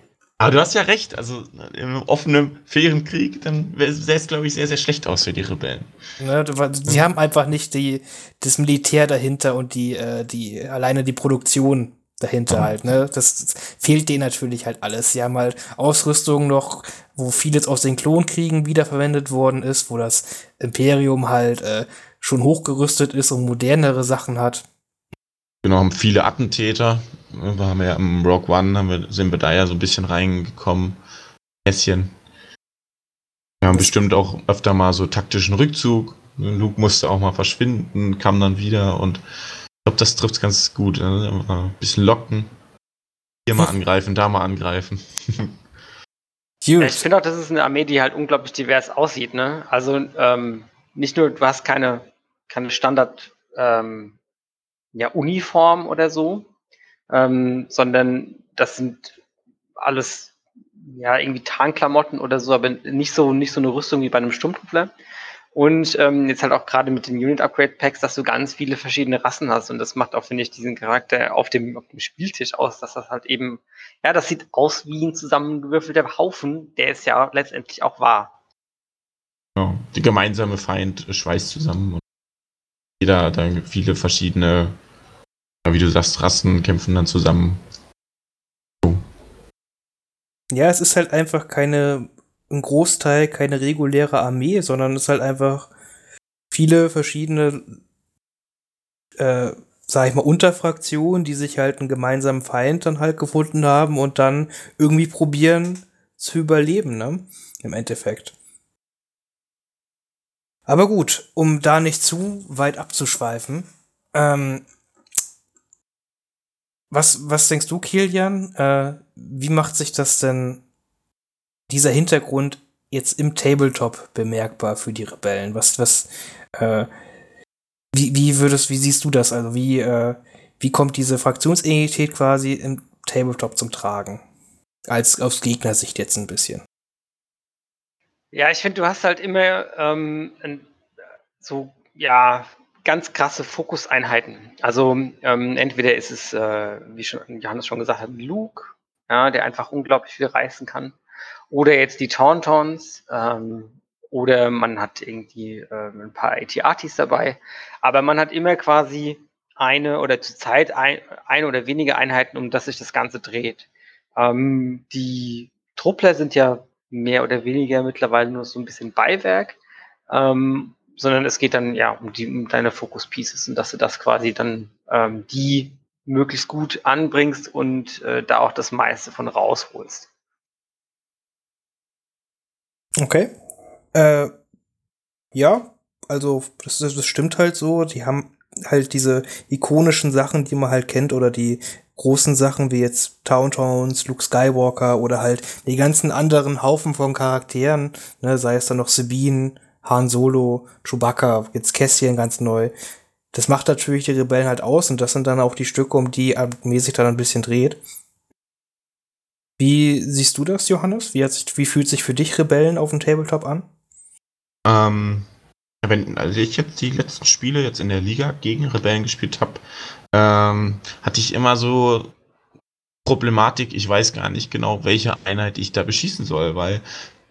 Aber du hast ja recht, also im offenen, fairen Krieg, dann sähe es, glaube ich, sehr, sehr schlecht aus für die Rebellen. Ne, sie haben einfach nicht die, das Militär dahinter und die, äh, die, alleine die Produktion dahinter halt, ne? Das, das, fehlt denen natürlich halt alles. Sie haben halt Ausrüstung noch, wo vieles aus den Klonkriegen wiederverwendet worden ist, wo das Imperium halt äh, schon hochgerüstet ist und modernere Sachen hat. Genau, haben viele Attentäter. Wir haben ja im Rogue One haben wir, sind wir da ja so ein bisschen reingekommen. Häschen. Wir haben das bestimmt auch öfter mal so taktischen Rückzug. Luke musste auch mal verschwinden, kam dann wieder und ich glaube, das trifft es ganz gut. Ne? Ein bisschen locken. Hier mal angreifen, da mal angreifen. ich finde auch, das ist eine Armee, die halt unglaublich divers aussieht. Ne? Also ähm, nicht nur, du hast keine, keine Standard ähm, ja, Uniform oder so, ähm, sondern das sind alles ja irgendwie Tarnklamotten oder so, aber nicht so nicht so eine Rüstung wie bei einem Sturmtruppler. Und ähm, jetzt halt auch gerade mit den Unit Upgrade Packs, dass du ganz viele verschiedene Rassen hast. Und das macht auch, finde ich, diesen Charakter auf dem, auf dem Spieltisch aus, dass das halt eben, ja, das sieht aus wie ein zusammengewürfelter Haufen, der es ja letztendlich auch war. Ja, die gemeinsame Feind schweißt zusammen jeder hat dann viele verschiedene, wie du sagst, Rassen kämpfen dann zusammen. So. Ja, es ist halt einfach keine ein Großteil keine reguläre Armee, sondern es ist halt einfach viele verschiedene, äh, sag ich mal, Unterfraktionen, die sich halt einen gemeinsamen Feind dann halt gefunden haben und dann irgendwie probieren zu überleben, ne? Im Endeffekt. Aber gut, um da nicht zu weit abzuschweifen, ähm, was, was denkst du, Kilian? Äh, wie macht sich das denn dieser Hintergrund jetzt im Tabletop bemerkbar für die Rebellen? Was, was, äh, wie, wie würdest, wie siehst du das? Also wie, äh, wie kommt diese Fraktionsidentität quasi im Tabletop zum Tragen? Als aus Gegnersicht jetzt ein bisschen. Ja, ich finde, du hast halt immer ähm, so, ja, ganz krasse Fokuseinheiten. Also ähm, entweder ist es, äh, wie schon Johannes schon gesagt hat, Luke, ja, der einfach unglaublich viel reißen kann. Oder jetzt die Tauntons. Ähm, oder man hat irgendwie äh, ein paar AT-Artis dabei. Aber man hat immer quasi eine oder zur Zeit ein, eine oder wenige Einheiten, um das sich das Ganze dreht. Ähm, die Truppler sind ja mehr oder weniger mittlerweile nur so ein bisschen Beiwerk, ähm, sondern es geht dann ja um, die, um deine Focus Pieces und dass du das quasi dann ähm, die möglichst gut anbringst und äh, da auch das meiste von rausholst. Okay. Äh, ja, also das, das stimmt halt so. Die haben halt diese ikonischen Sachen, die man halt kennt, oder die großen Sachen wie jetzt Towntowns, Luke Skywalker oder halt die ganzen anderen Haufen von Charakteren, ne, sei es dann noch Sabine, Han Solo, Chewbacca, jetzt Cassian ganz neu. Das macht natürlich die Rebellen halt aus und das sind dann auch die Stücke, um die mäßig dann ein bisschen dreht. Wie siehst du das, Johannes? Wie, sich, wie fühlt sich für dich Rebellen auf dem Tabletop an? Ähm, wenn also ich jetzt die letzten Spiele jetzt in der Liga gegen Rebellen gespielt habe, ähm, hatte ich immer so Problematik, ich weiß gar nicht genau, welche Einheit ich da beschießen soll, weil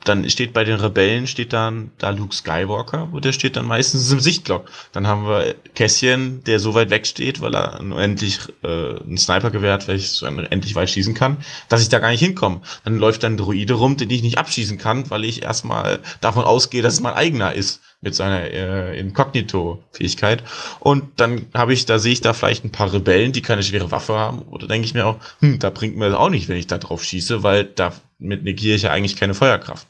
dann steht bei den Rebellen steht dann da Luke Skywalker und der steht dann meistens im Sichtblock. Dann haben wir Kässchen, der so weit weg steht, weil er endlich äh, einen Snipergewehr hat, welches endlich weit schießen kann, dass ich da gar nicht hinkomme. Dann läuft dann ein Droide rum, den ich nicht abschießen kann, weil ich erstmal davon ausgehe, dass es mein eigener ist mit seiner äh, Inkognito-Fähigkeit. Und dann habe ich, da sehe ich da vielleicht ein paar Rebellen, die keine schwere Waffe haben. Oder denke ich mir auch, hm, da bringt mir das auch nicht, wenn ich da drauf schieße, weil damit negiere ich ja eigentlich keine Feuerkraft.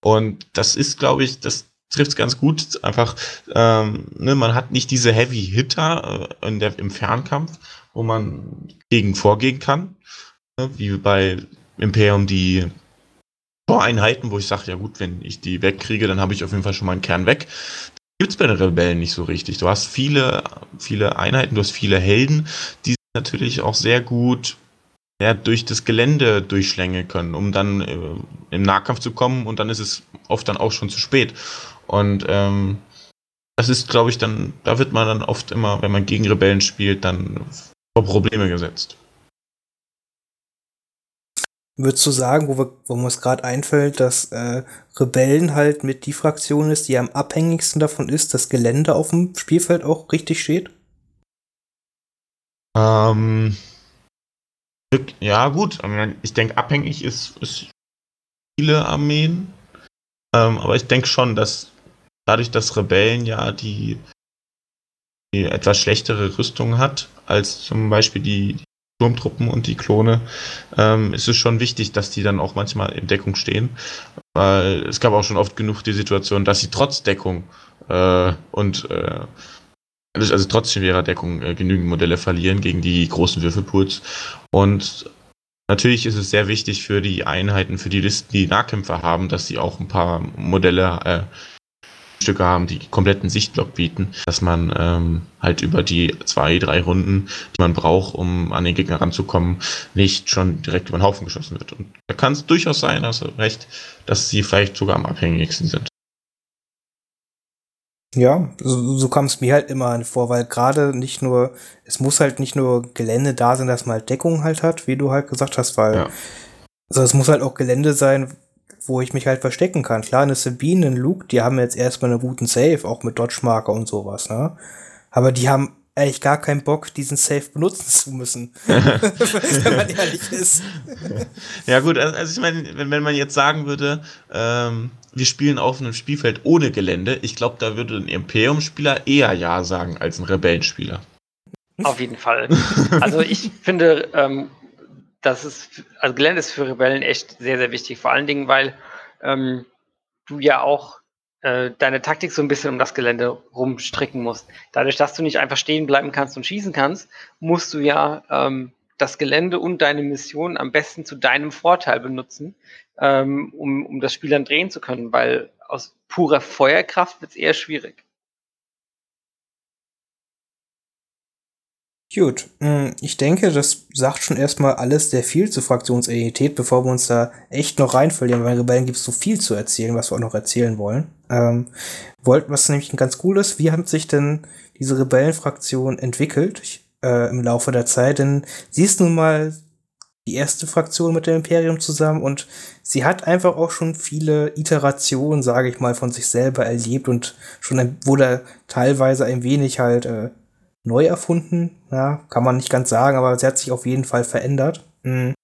Und das ist, glaube ich, das trifft es ganz gut. Einfach, ähm, ne, man hat nicht diese Heavy Hitter äh, in der, im Fernkampf, wo man gegen vorgehen kann. Ne, wie bei Imperium die Voreinheiten, wo ich sage, ja gut, wenn ich die wegkriege, dann habe ich auf jeden Fall schon mal einen Kern weg. Gibt es bei den Rebellen nicht so richtig. Du hast viele, viele Einheiten, du hast viele Helden, die natürlich auch sehr gut ja, durch das Gelände durchschlängeln können, um dann äh, im Nahkampf zu kommen und dann ist es oft dann auch schon zu spät. Und ähm, das ist, glaube ich, dann, da wird man dann oft immer, wenn man gegen Rebellen spielt, dann vor Probleme gesetzt. Würdest du sagen, wo, wir, wo mir es gerade einfällt, dass äh, Rebellen halt mit die Fraktion ist, die am abhängigsten davon ist, dass Gelände auf dem Spielfeld auch richtig steht? Ähm, ja, gut. Ich denke, abhängig ist, ist viele Armeen. Ähm, aber ich denke schon, dass dadurch, dass Rebellen ja die, die etwas schlechtere Rüstung hat als zum Beispiel die, Sturmtruppen und die Klone, ähm, ist es schon wichtig, dass die dann auch manchmal in Deckung stehen. Weil es gab auch schon oft genug die Situation, dass sie trotz Deckung äh, und äh, also, also trotz schwerer Deckung äh, genügend Modelle verlieren gegen die großen Würfelpools. Und natürlich ist es sehr wichtig für die Einheiten, für die Listen, die Nahkämpfer haben, dass sie auch ein paar Modelle äh, Stücke haben, die kompletten Sichtblock bieten, dass man ähm, halt über die zwei, drei Runden, die man braucht, um an den Gegner ranzukommen, nicht schon direkt über den Haufen geschossen wird. Und da kann es durchaus sein, du recht, dass sie vielleicht sogar am abhängigsten sind. Ja, so, so kam es mir halt immer vor, weil gerade nicht nur, es muss halt nicht nur Gelände da sein, dass man halt Deckung halt hat, wie du halt gesagt hast, weil ja. also es muss halt auch Gelände sein, wo ich mich halt verstecken kann. Klar, eine Sabine, ein Luke, die haben jetzt erstmal einen guten Safe, auch mit Dodge-Marker und sowas, ne? Aber die haben eigentlich gar keinen Bock, diesen Safe benutzen zu müssen. wenn man ehrlich ist. Ja, gut, also ich meine, wenn, wenn man jetzt sagen würde, ähm, wir spielen auf einem Spielfeld ohne Gelände, ich glaube, da würde ein Imperium-Spieler eher Ja sagen als ein Rebellenspieler. Auf jeden Fall. Also ich finde, ähm, das ist, also Gelände ist für Rebellen echt sehr, sehr wichtig. Vor allen Dingen, weil ähm, du ja auch äh, deine Taktik so ein bisschen um das Gelände rumstricken musst. Dadurch, dass du nicht einfach stehen bleiben kannst und schießen kannst, musst du ja ähm, das Gelände und deine Mission am besten zu deinem Vorteil benutzen, ähm, um, um das Spiel dann drehen zu können, weil aus purer Feuerkraft wird es eher schwierig. Gut, hm, ich denke, das sagt schon erstmal alles sehr viel zur Fraktionsidentität, bevor wir uns da echt noch reinverlieren, weil Rebellen gibt es so viel zu erzählen, was wir auch noch erzählen wollen. Ähm, wollt, was nämlich ganz cool ist, wie hat sich denn diese Rebellenfraktion entwickelt äh, im Laufe der Zeit? Denn sie ist nun mal die erste Fraktion mit dem Imperium zusammen und sie hat einfach auch schon viele Iterationen, sage ich mal, von sich selber erlebt und schon wurde teilweise ein wenig halt äh, neu erfunden. Ja, kann man nicht ganz sagen, aber sie hat sich auf jeden Fall verändert. Mhm.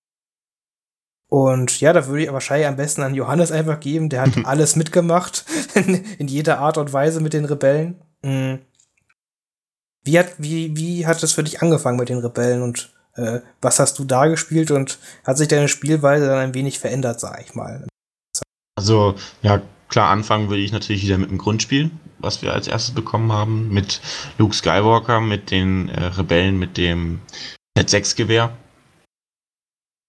Und ja, da würde ich wahrscheinlich am besten an Johannes einfach geben. Der hat alles mitgemacht, in, jeder Art und Weise mit den Rebellen. Mhm. Wie hat, wie, wie hat es für dich angefangen mit den Rebellen und äh, was hast du da gespielt und hat sich deine Spielweise dann ein wenig verändert, sag ich mal? Also, ja, klar, anfangen würde ich natürlich wieder mit dem Grundspiel was wir als erstes bekommen haben, mit Luke Skywalker, mit den äh, Rebellen, mit dem Z6-Gewehr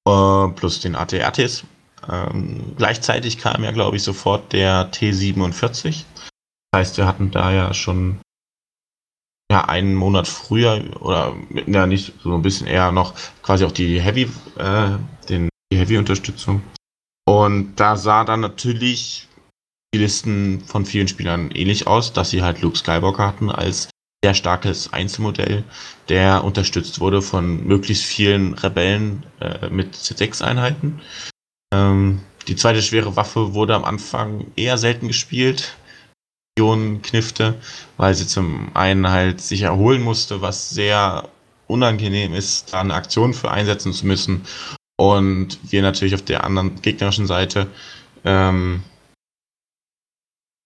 äh, plus den AT-ATs. Ähm, gleichzeitig kam ja, glaube ich, sofort der T47. Das heißt, wir hatten da ja schon ja, einen Monat früher oder ja nicht so ein bisschen eher noch quasi auch die Heavy, äh, den, die Heavy-Unterstützung. Und da sah dann natürlich Listen von vielen Spielern ähnlich aus, dass sie halt Luke Skywalker hatten als sehr starkes Einzelmodell, der unterstützt wurde von möglichst vielen Rebellen äh, mit Z6-Einheiten. Ähm, die zweite schwere Waffe wurde am Anfang eher selten gespielt, Knifte, weil sie zum einen halt sich erholen musste, was sehr unangenehm ist, da eine Aktion für einsetzen zu müssen. Und wir natürlich auf der anderen gegnerischen Seite ähm,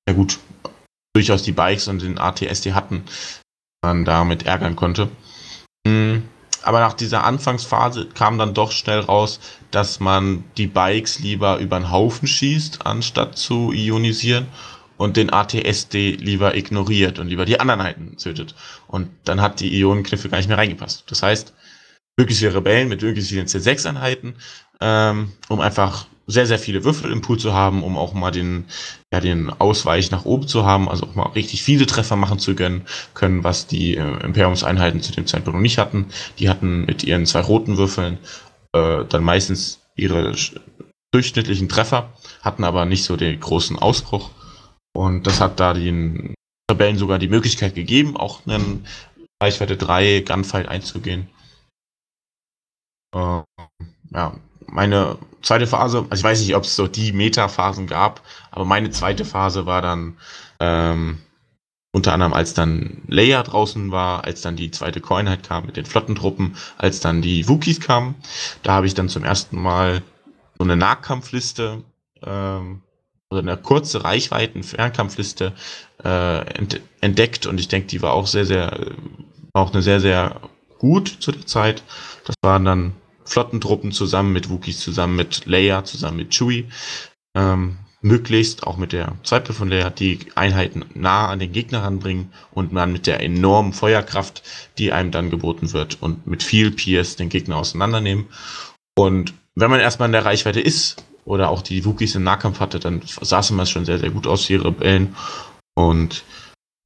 ja gut, durchaus die Bikes und den ATS, die hatten, man damit ärgern konnte. Hm, aber nach dieser Anfangsphase kam dann doch schnell raus, dass man die Bikes lieber über den Haufen schießt, anstatt zu ionisieren und den ATSD lieber ignoriert und lieber die anderen Einheiten tötet. Und dann hat die Ionenkniffe gar nicht mehr reingepasst. Das heißt, möglichst viele Rebellen mit möglichst vielen C6-Einheiten, ähm, um einfach sehr, sehr viele Würfel im Pool zu haben, um auch mal den, ja, den Ausweich nach oben zu haben, also auch mal richtig viele Treffer machen zu können, können was die äh, Imperiumseinheiten zu dem Zeitpunkt noch nicht hatten. Die hatten mit ihren zwei roten Würfeln äh, dann meistens ihre durchschnittlichen Treffer, hatten aber nicht so den großen Ausbruch. Und das hat da den Rebellen sogar die Möglichkeit gegeben, auch einen Reichweite 3 Gunfight einzugehen. Äh, ja, meine zweite Phase, also ich weiß nicht, ob es so die Meta-Phasen gab, aber meine zweite Phase war dann ähm, unter anderem, als dann Leia draußen war, als dann die zweite Coinheit kam mit den Flottentruppen, als dann die Wookies kamen. Da habe ich dann zum ersten Mal so eine Nahkampfliste ähm, oder eine kurze Reichweiten Fernkampfliste äh, ent entdeckt und ich denke, die war auch sehr, sehr, auch eine sehr, sehr gut zu der Zeit. Das waren dann Flottentruppen zusammen mit Wookies, zusammen mit Leia, zusammen mit Chewie. Ähm, möglichst auch mit der Zweifel von Leia die Einheiten nah an den Gegner ranbringen und man mit der enormen Feuerkraft, die einem dann geboten wird und mit viel Pierce den Gegner auseinandernehmen. Und wenn man erstmal in der Reichweite ist oder auch die Wookies im Nahkampf hatte, dann sah es schon sehr, sehr gut aus, die Rebellen. Und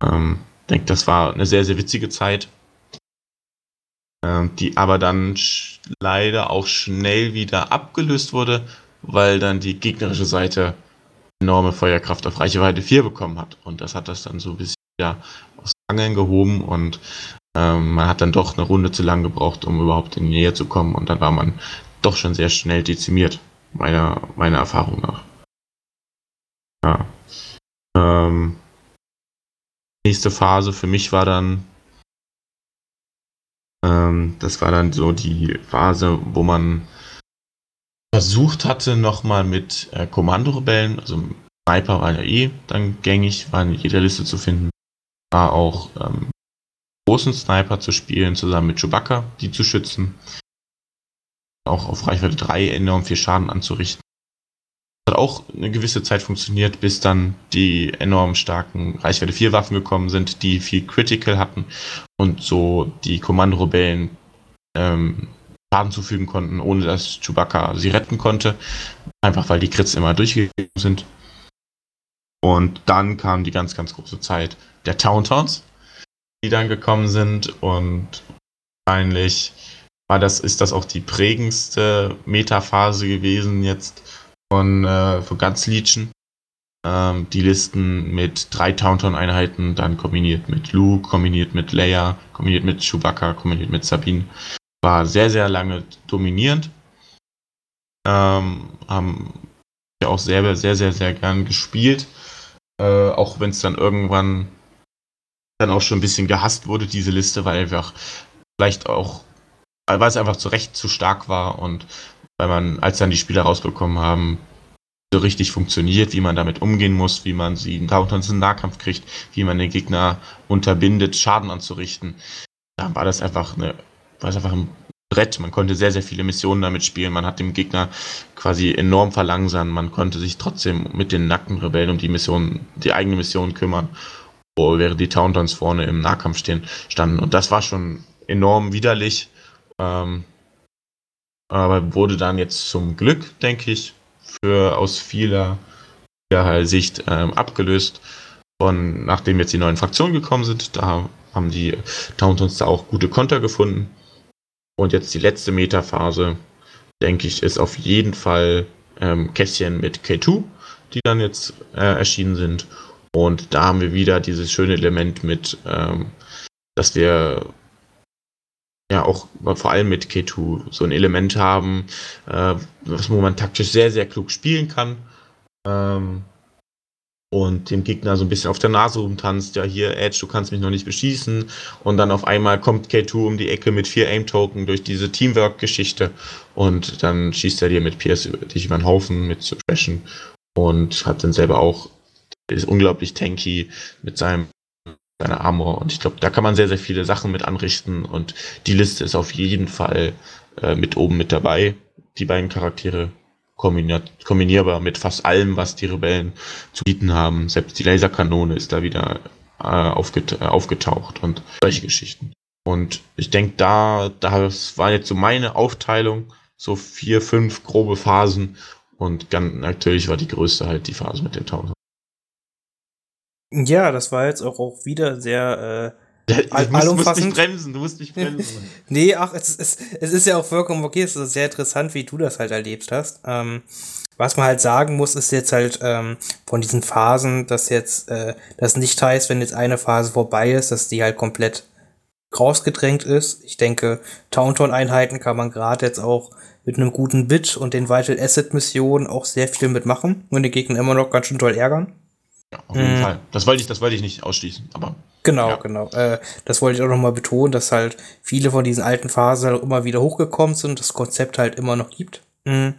ähm, denke, das war eine sehr, sehr witzige Zeit die aber dann leider auch schnell wieder abgelöst wurde, weil dann die gegnerische Seite enorme Feuerkraft auf Reichweite 4 bekommen hat. Und das hat das dann so ein bisschen ja, aus Angeln gehoben und ähm, man hat dann doch eine Runde zu lang gebraucht, um überhaupt in die Nähe zu kommen und dann war man doch schon sehr schnell dezimiert, meiner, meiner Erfahrung nach. Ja. Ähm, nächste Phase für mich war dann, ähm, das war dann so die Phase, wo man versucht hatte, nochmal mit äh, Kommandorebellen, also Sniper war ja eh dann gängig, war in jeder Liste zu finden, war auch ähm, großen Sniper zu spielen, zusammen mit Chewbacca, die zu schützen. Auch auf Reichweite 3 enorm viel Schaden anzurichten. Hat auch eine gewisse Zeit funktioniert, bis dann die enorm starken Reichweite 4 Waffen gekommen sind, die viel Critical hatten und so die Kommandorebellen ähm, Schaden zufügen konnten, ohne dass Chewbacca sie retten konnte. Einfach weil die Crits immer durchgegangen sind. Und dann kam die ganz, ganz große Zeit der Tauntauns, die dann gekommen sind. Und wahrscheinlich war das, ist das auch die prägendste Metaphase gewesen jetzt von, äh, von ganz Legion. Ähm, die Listen mit drei Tauntaun-Einheiten, dann kombiniert mit Luke, kombiniert mit Leia, kombiniert mit Chewbacca, kombiniert mit Sabine war sehr, sehr lange dominierend. Ähm, haben ja auch sehr, sehr, sehr, sehr gern gespielt. Äh, auch wenn es dann irgendwann dann auch schon ein bisschen gehasst wurde, diese Liste, weil einfach vielleicht auch, weil es einfach zu Recht zu stark war und weil man, als dann die Spieler rausbekommen haben, so richtig funktioniert, wie man damit umgehen muss, wie man sie in in Nahkampf kriegt, wie man den Gegner unterbindet, Schaden anzurichten. Da war das einfach eine war es einfach ein Brett. Man konnte sehr, sehr viele Missionen damit spielen. Man hat dem Gegner quasi enorm verlangsamt. Man konnte sich trotzdem mit den nackten Rebellen um die Mission, die eigene Mission kümmern, während die Tauntons vorne im Nahkampf stehen, standen. Und das war schon enorm widerlich. Ähm, aber wurde dann jetzt zum Glück, denke ich, für aus vieler, Sicht ähm, abgelöst. Von, nachdem jetzt die neuen Fraktionen gekommen sind, da haben die Tauntons da auch gute Konter gefunden. Und jetzt die letzte Metaphase, denke ich, ist auf jeden Fall ähm, Kästchen mit K2, die dann jetzt äh, erschienen sind. Und da haben wir wieder dieses schöne Element mit, ähm, dass wir ja auch vor allem mit K2 so ein Element haben, äh, was man taktisch sehr, sehr klug spielen kann. Ähm, und dem Gegner so ein bisschen auf der Nase rumtanzt, ja hier Edge, du kannst mich noch nicht beschießen. Und dann auf einmal kommt K2 um die Ecke mit vier Aim-Token durch diese Teamwork-Geschichte. Und dann schießt er dir mit PS dich über den Haufen mit Suppression und hat dann selber auch, ist unglaublich tanky mit seinem seiner Armor und ich glaube, da kann man sehr, sehr viele Sachen mit anrichten und die Liste ist auf jeden Fall äh, mit oben mit dabei, die beiden Charaktere kombinierbar mit fast allem, was die Rebellen zu bieten haben. Selbst die Laserkanone ist da wieder äh, aufget äh, aufgetaucht und solche Geschichten. Und ich denke, da, das war jetzt so meine Aufteilung, so vier, fünf grobe Phasen. Und ganz natürlich war die größte halt die Phase mit dem Town. Ja, das war jetzt auch, auch wieder sehr äh Du musst, musst nicht bremsen, du musst nicht bremsen. nee, ach, es, es, es ist ja auch vollkommen okay, es ist sehr interessant, wie du das halt erlebt hast. Ähm, was man halt sagen muss, ist jetzt halt ähm, von diesen Phasen, dass jetzt äh, das nicht heißt, wenn jetzt eine Phase vorbei ist, dass die halt komplett rausgedrängt ist. Ich denke, Taunton-Einheiten kann man gerade jetzt auch mit einem guten Bit und den Vital Asset-Missionen auch sehr viel mitmachen und die Gegner immer noch ganz schön toll ärgern. Ja, auf jeden mhm. Fall. Das wollte ich, das wollte ich nicht ausschließen, aber. Genau, ja. genau. Äh, das wollte ich auch nochmal betonen, dass halt viele von diesen alten Phasen halt immer wieder hochgekommen sind, das Konzept halt immer noch gibt. Mhm.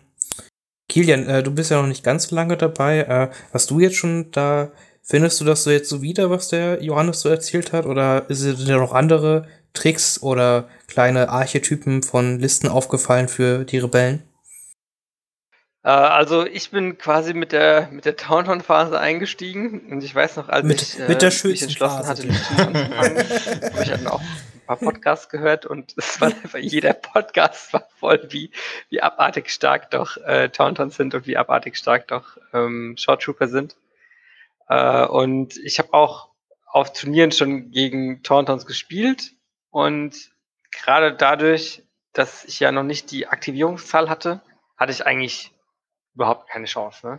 Kilian, äh, du bist ja noch nicht ganz so lange dabei. Äh, hast du jetzt schon da, findest du das so jetzt so wieder, was der Johannes so erzählt hat? Oder sind dir noch andere Tricks oder kleine Archetypen von Listen aufgefallen für die Rebellen? Äh, also ich bin quasi mit der mit der Towntown-Phase eingestiegen und ich weiß noch, als mit, ich mit der äh, mich entschlossen Phase. hatte, habe ich dann auch ein paar Podcasts gehört und es war einfach jeder Podcast war voll, wie, wie abartig stark doch äh, Tauntons sind und wie abartig stark doch ähm, Short Trooper sind. Äh, und ich habe auch auf Turnieren schon gegen Tauntons gespielt und gerade dadurch, dass ich ja noch nicht die Aktivierungszahl hatte, hatte ich eigentlich überhaupt keine Chance. Ne?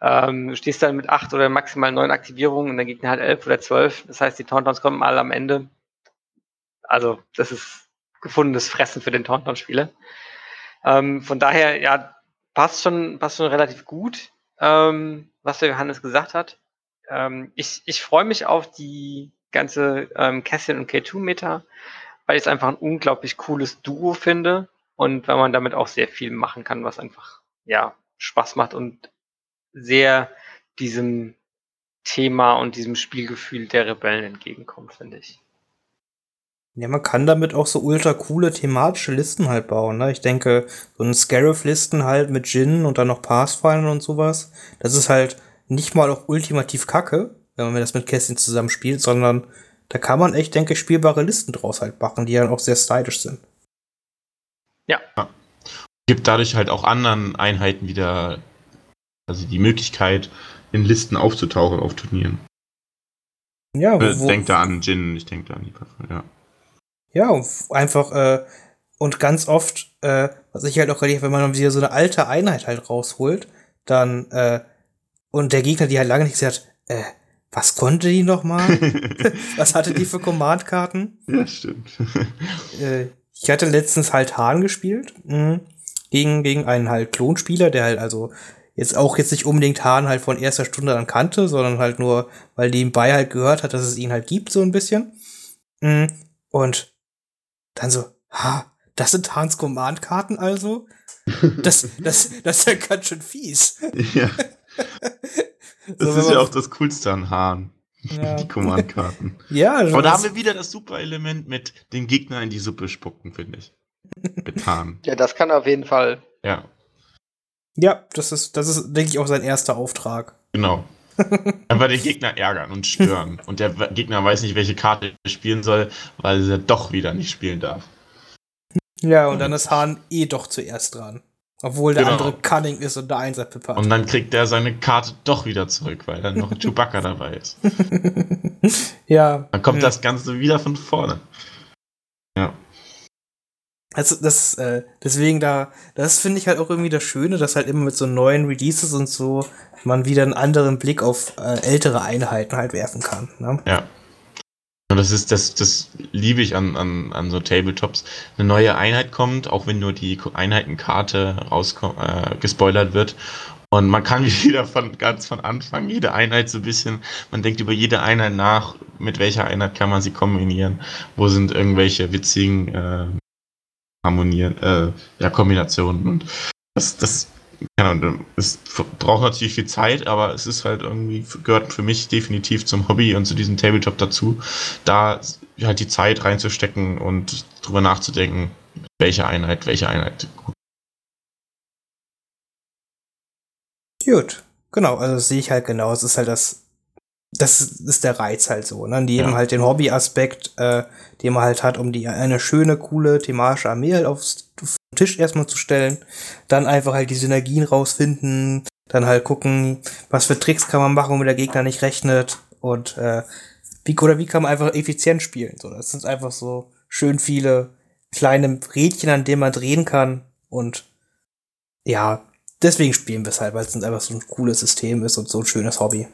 Ähm, du stehst dann mit acht oder maximal neun Aktivierungen und der Gegner hat elf oder zwölf. Das heißt, die Tauntauns kommen alle am Ende. Also, das ist gefundenes Fressen für den Tauntaun-Spieler. Ähm, von daher, ja, passt schon, passt schon relativ gut, ähm, was der Johannes gesagt hat. Ähm, ich ich freue mich auf die ganze ähm, Cassian und K2-Meta, weil ich es einfach ein unglaublich cooles Duo finde und weil man damit auch sehr viel machen kann, was einfach ja Spaß macht und sehr diesem Thema und diesem Spielgefühl der Rebellen entgegenkommt, finde ich. Ja, man kann damit auch so ultra coole thematische Listen halt bauen. Ne? Ich denke, so ein Scarif-Listen halt mit Jin und dann noch Pathfinder und sowas, das ist halt nicht mal auch ultimativ kacke, wenn man das mit Kästchen zusammenspielt, sondern da kann man echt, denke ich, spielbare Listen draus halt machen, die dann auch sehr stylisch sind. Ja. Gibt dadurch halt auch anderen Einheiten wieder also die Möglichkeit, in Listen aufzutauchen auf Turnieren. Ja, wo, denk da an Jin, ich denke da an die Pfeffer, ja. Ja, einfach, äh, und ganz oft, äh, was ich halt auch relativ, wenn man wieder so eine alte Einheit halt rausholt, dann, äh, und der Gegner, die halt lange nicht gesagt äh, was konnte die noch mal? was hatte die für Command-Karten? Ja, stimmt. äh, ich hatte letztens halt Hahn gespielt, mh, gegen, gegen einen halt Klonspieler, der halt also jetzt auch jetzt nicht unbedingt Hahn halt von erster Stunde an kannte, sondern halt nur, weil nebenbei halt gehört hat, dass es ihn halt gibt, so ein bisschen. Und dann so, ha, das sind Hans Command-Karten also? Das, das, das ist ja ganz schön fies. Ja. Das so, ist ja auch das Coolste an Hahn. Ja. Die Command-Karten. ja, Aber da haben wir wieder das super Element mit den Gegner in die Suppe spucken, finde ich. Hahn. Ja, das kann auf jeden Fall. Ja. Ja, das ist, das ist, denke ich, auch sein erster Auftrag. Genau. Einfach den Gegner ärgern und stören. Und der Gegner weiß nicht, welche Karte er spielen soll, weil er doch wieder nicht spielen darf. Ja, und dann ist Hahn eh doch zuerst dran. Obwohl der genau. andere Cunning ist und der Einser Pippa. Und dann kriegt er seine Karte doch wieder zurück, weil dann noch Chewbacca dabei ist. ja. Dann kommt ja. das Ganze wieder von vorne. Ja. Also das, äh, deswegen da, das finde ich halt auch irgendwie das Schöne, dass halt immer mit so neuen Releases und so man wieder einen anderen Blick auf äh, ältere Einheiten halt werfen kann. Ne? Ja. Und das ist, das, das liebe ich an, an, an so Tabletops. Eine neue Einheit kommt, auch wenn nur die Einheitenkarte rauskommt, äh, gespoilert wird. Und man kann wieder von ganz von Anfang jede Einheit so ein bisschen, man denkt über jede Einheit nach, mit welcher Einheit kann man sie kombinieren, wo sind irgendwelche witzigen äh, harmonieren, äh, ja, Kombinationen. Und das, das, ja, es braucht natürlich viel Zeit, aber es ist halt irgendwie, gehört für mich definitiv zum Hobby und zu diesem Tabletop dazu, da halt die Zeit reinzustecken und drüber nachzudenken, welche Einheit, welche Einheit gut. Genau, also sehe ich halt genau. Es ist halt das das ist der Reiz halt so, ne? Die ja. halt den Hobbyaspekt, äh, den man halt hat, um die eine schöne, coole thematische Armee halt aufs Tisch erstmal zu stellen, dann einfach halt die Synergien rausfinden, dann halt gucken, was für Tricks kann man machen, womit der Gegner nicht rechnet und äh, wie oder wie kann man einfach effizient spielen. So, das sind einfach so schön viele kleine Rädchen, an denen man drehen kann und ja, deswegen spielen wir es halt, weil es einfach so ein cooles System ist und so ein schönes Hobby.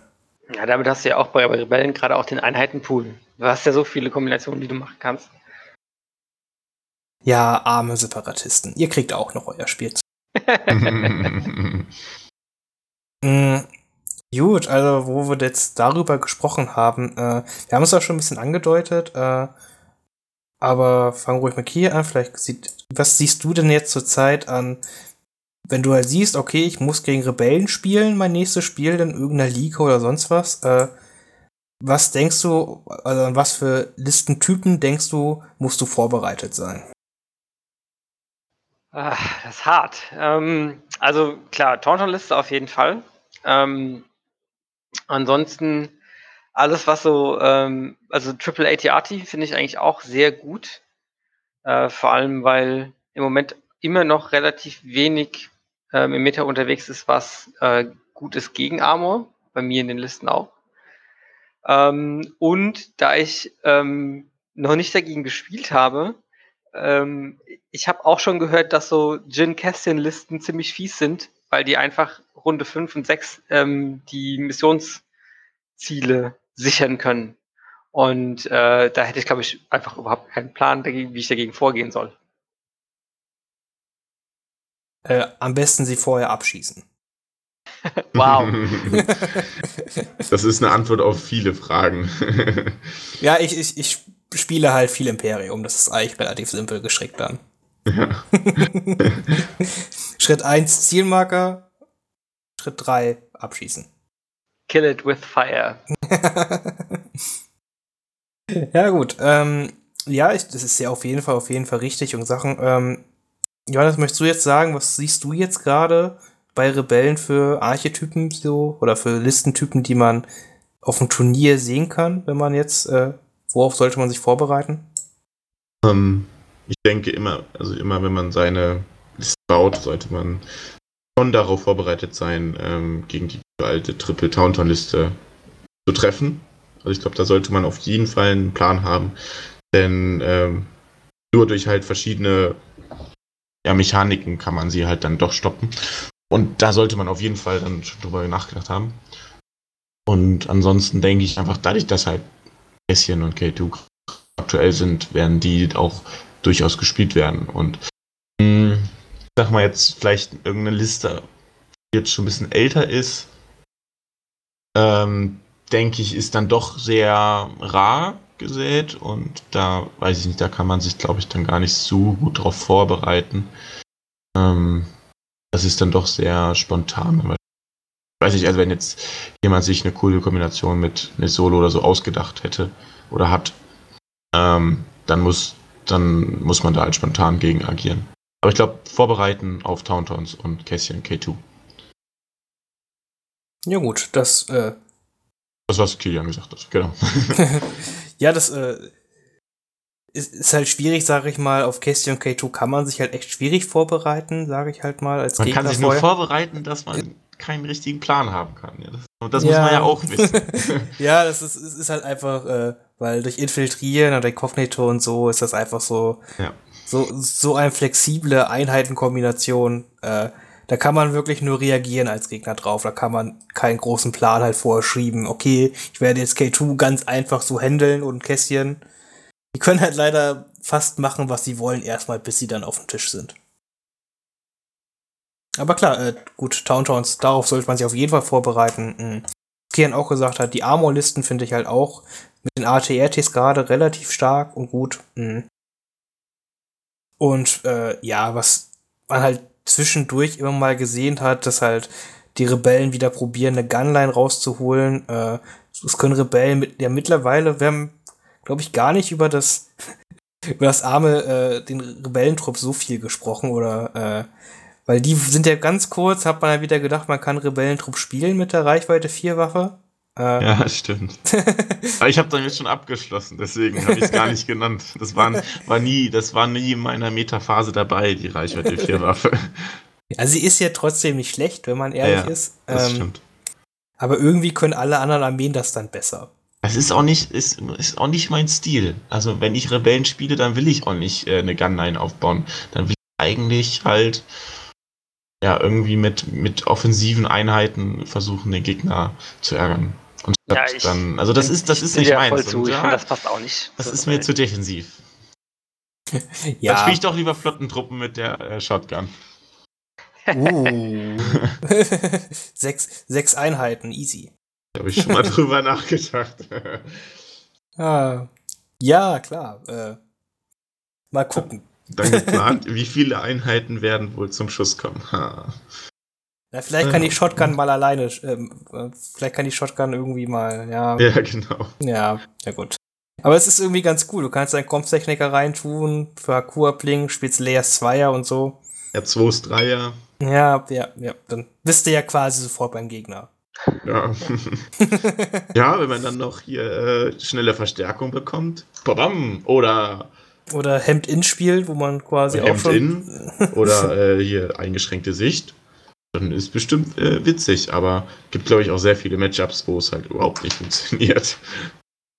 Ja, damit hast du ja auch bei Rebellen gerade auch den Einheitenpool. Du hast ja so viele Kombinationen, die du machen kannst. Ja, arme Separatisten. Ihr kriegt auch noch euer Spiel. mm, gut, also wo wir jetzt darüber gesprochen haben, äh, wir haben es auch schon ein bisschen angedeutet, äh, aber fangen ruhig mal hier an. Vielleicht sieht, was siehst du denn jetzt zurzeit an wenn du halt siehst, okay, ich muss gegen Rebellen spielen, mein nächstes Spiel in irgendeiner Liga oder sonst was, äh, was denkst du, also an was für Listentypen denkst du, musst du vorbereitet sein? Ach, das ist hart. Ähm, also klar, Tauntaun-Liste auf jeden Fall. Ähm, ansonsten alles, was so, ähm, also Triple ATRT finde ich eigentlich auch sehr gut. Äh, vor allem, weil im Moment immer noch relativ wenig ähm, im Meta unterwegs ist, was äh, gut ist gegen Armor. Bei mir in den Listen auch. Ähm, und da ich ähm, noch nicht dagegen gespielt habe, ähm, ich habe auch schon gehört, dass so Jin Cassian Listen ziemlich fies sind, weil die einfach Runde 5 und 6 ähm, die Missionsziele sichern können. Und äh, da hätte ich, glaube ich, einfach überhaupt keinen Plan, wie ich dagegen vorgehen soll. Äh, am besten sie vorher abschießen. wow. das ist eine Antwort auf viele Fragen. ja, ich, ich, ich spiele halt viel Imperium. Das ist eigentlich relativ simpel gestrickt dann. Ja. Schritt 1 Zielmarker, Schritt 3 abschießen. Kill it with fire. ja, gut. Ähm, ja, ich, das ist ja auf jeden Fall, auf jeden Fall richtig und Sachen. Ähm, Johannes, möchtest du jetzt sagen, was siehst du jetzt gerade bei Rebellen für Archetypen so oder für Listentypen, die man auf dem Turnier sehen kann, wenn man jetzt, äh, worauf sollte man sich vorbereiten? Um, ich denke immer, also immer wenn man seine Liste baut, sollte man schon darauf vorbereitet sein, ähm, gegen die alte Triple Taunton Liste zu treffen. Also ich glaube, da sollte man auf jeden Fall einen Plan haben, denn ähm, nur durch halt verschiedene ja, Mechaniken kann man sie halt dann doch stoppen. Und da sollte man auf jeden Fall dann schon drüber nachgedacht haben. Und ansonsten denke ich einfach, dadurch, dass halt Kässchen und K2 aktuell sind, werden die auch durchaus gespielt werden. Und mh, hm, sag mal jetzt vielleicht irgendeine Liste, die jetzt schon ein bisschen älter ist, ähm, denke ich, ist dann doch sehr rar gesät und da weiß ich nicht, da kann man sich, glaube ich, dann gar nicht so gut drauf vorbereiten. Ähm, das ist dann doch sehr spontan. Weiß ich, also wenn jetzt jemand sich eine coole Kombination mit, mit Solo oder so ausgedacht hätte oder hat, ähm, dann muss dann muss man da halt spontan gegen agieren. Aber ich glaube, vorbereiten auf Tauntons und Cassian K2. Ja gut, das äh, das, was Kilian gesagt hat, genau. ja, das äh, ist, ist, halt schwierig, sage ich mal. Auf Question K2 kann man sich halt echt schwierig vorbereiten, sage ich halt mal. Als man Gegner kann sich vorher. nur vorbereiten, dass man keinen richtigen Plan haben kann. Ja, das, und das ja. muss man ja auch wissen. ja, das ist, ist halt einfach, äh, weil durch Infiltrieren und Inkognito und so ist das einfach so, ja. so, so eine flexible Einheitenkombination. Äh, da kann man wirklich nur reagieren als Gegner drauf. Da kann man keinen großen Plan halt vorschrieben. Okay, ich werde jetzt K2 ganz einfach so handeln und Kästchen. Die können halt leider fast machen, was sie wollen, erstmal, bis sie dann auf dem Tisch sind. Aber klar, äh, gut, Towntowns, darauf sollte man sich auf jeden Fall vorbereiten. Mhm. Kian auch gesagt hat, die Armor-Listen finde ich halt auch mit den ATRTs gerade relativ stark und gut. Mhm. Und äh, ja, was man halt zwischendurch immer mal gesehen hat, dass halt die Rebellen wieder probieren, eine Gunline rauszuholen. Äh, das können Rebellen mit, ja mittlerweile, wir haben, glaube ich, gar nicht über das, über das arme, äh, den Rebellentrupp so viel gesprochen oder, äh, weil die sind ja ganz kurz, hat man ja wieder gedacht, man kann Rebellentrupp spielen mit der Reichweite 4 Waffe. Äh, ja, stimmt. Aber ich habe dann jetzt schon abgeschlossen, deswegen habe ich es gar nicht genannt. Das war, war nie, das war nie in meiner Metaphase dabei, die Reichweite 4 Waffe. Also sie ist ja trotzdem nicht schlecht, wenn man ehrlich ja, ist. Das ähm, stimmt. Aber irgendwie können alle anderen Armeen das dann besser. Es ist auch nicht, ist, ist auch nicht mein Stil. Also wenn ich Rebellen spiele, dann will ich auch nicht äh, eine Gunline aufbauen. Dann will ich eigentlich halt ja irgendwie mit, mit offensiven Einheiten versuchen, den Gegner zu ärgern. Und ja, ich, dann, also das ist, das ist nicht meins. Zu. Ja, finde, das passt auch nicht. Das ist mir zu defensiv. ja. Dann spiele ich doch lieber Flottentruppen mit der äh, Shotgun. Uh. sechs, sechs Einheiten, easy. Da habe ich schon mal drüber nachgedacht. ah, ja, klar. Äh, mal gucken. Dann geplant, wie viele Einheiten werden wohl zum Schuss kommen. Ha. Ja, vielleicht kann die Shotgun mal alleine, ähm, vielleicht kann die Shotgun irgendwie mal, ja. Ja, genau. Ja, ja gut. Aber es ist irgendwie ganz cool. Du kannst deinen Komptechniker reintun, für Hakua-Pling, spielst Layers 2er und so. Ja, 2 ist 3er. Ja, ja, ja. Dann bist du ja quasi sofort beim Gegner. Ja. ja, wenn man dann noch hier äh, schnelle Verstärkung bekommt. Badam! Oder. Oder Hemd-In spielt, wo man quasi auch schon. In, oder äh, hier eingeschränkte Sicht dann ist bestimmt äh, witzig, aber gibt, glaube ich, auch sehr viele Matchups, wo es halt überhaupt nicht funktioniert.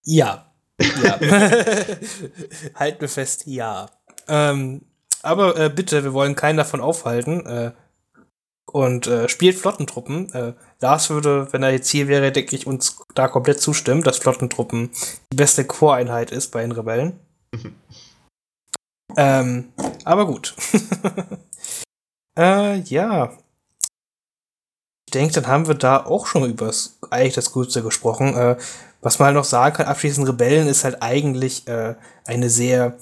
Ja. ja. halt mir fest, ja. Ähm, aber äh, bitte, wir wollen keinen davon aufhalten. Äh, und äh, spielt Flottentruppen. Äh, Lars würde, wenn er jetzt hier wäre, denke ich, uns da komplett zustimmen, dass Flottentruppen die beste Core-Einheit ist bei den Rebellen. ähm, aber gut. äh, ja. Denke, dann haben wir da auch schon über eigentlich das Gute gesprochen. Äh, was man halt noch sagen kann, abschließend Rebellen ist halt eigentlich äh, eine sehr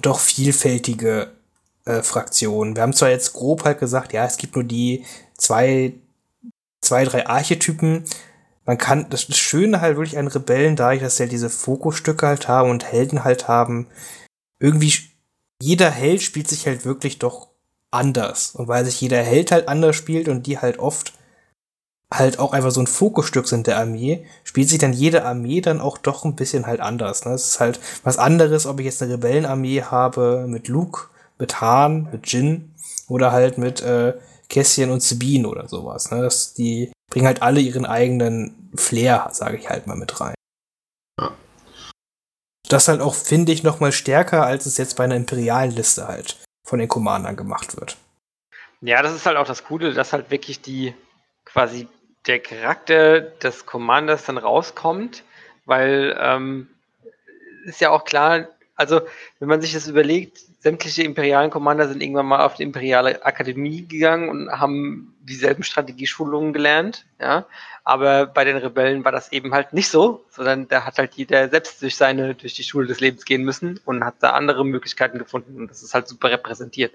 doch vielfältige äh, Fraktion. Wir haben zwar jetzt grob halt gesagt, ja, es gibt nur die zwei, zwei, drei Archetypen. Man kann, das Schöne halt wirklich an Rebellen, da ich, dass sie halt diese Fokusstücke halt haben und Helden halt haben, irgendwie jeder Held spielt sich halt wirklich doch anders. Und weil sich jeder Held halt anders spielt und die halt oft halt auch einfach so ein Fokusstück sind der Armee, spielt sich dann jede Armee dann auch doch ein bisschen halt anders. Ne? Es ist halt was anderes, ob ich jetzt eine Rebellenarmee habe mit Luke, mit Han, mit Jin oder halt mit äh, Cassian und Sabine oder sowas. Ne? Das, die bringen halt alle ihren eigenen Flair, sage ich halt mal, mit rein. Ja. Das halt auch, finde ich, noch mal stärker, als es jetzt bei einer imperialen Liste halt von den Commandern gemacht wird. Ja, das ist halt auch das Coole, dass halt wirklich die quasi der Charakter des Commanders dann rauskommt, weil ähm, ist ja auch klar, also wenn man sich das überlegt, sämtliche imperialen Commander sind irgendwann mal auf die imperiale Akademie gegangen und haben dieselben Strategieschulungen gelernt, ja. Aber bei den Rebellen war das eben halt nicht so, sondern da hat halt jeder selbst durch seine, durch die Schule des Lebens gehen müssen und hat da andere Möglichkeiten gefunden und das ist halt super repräsentiert.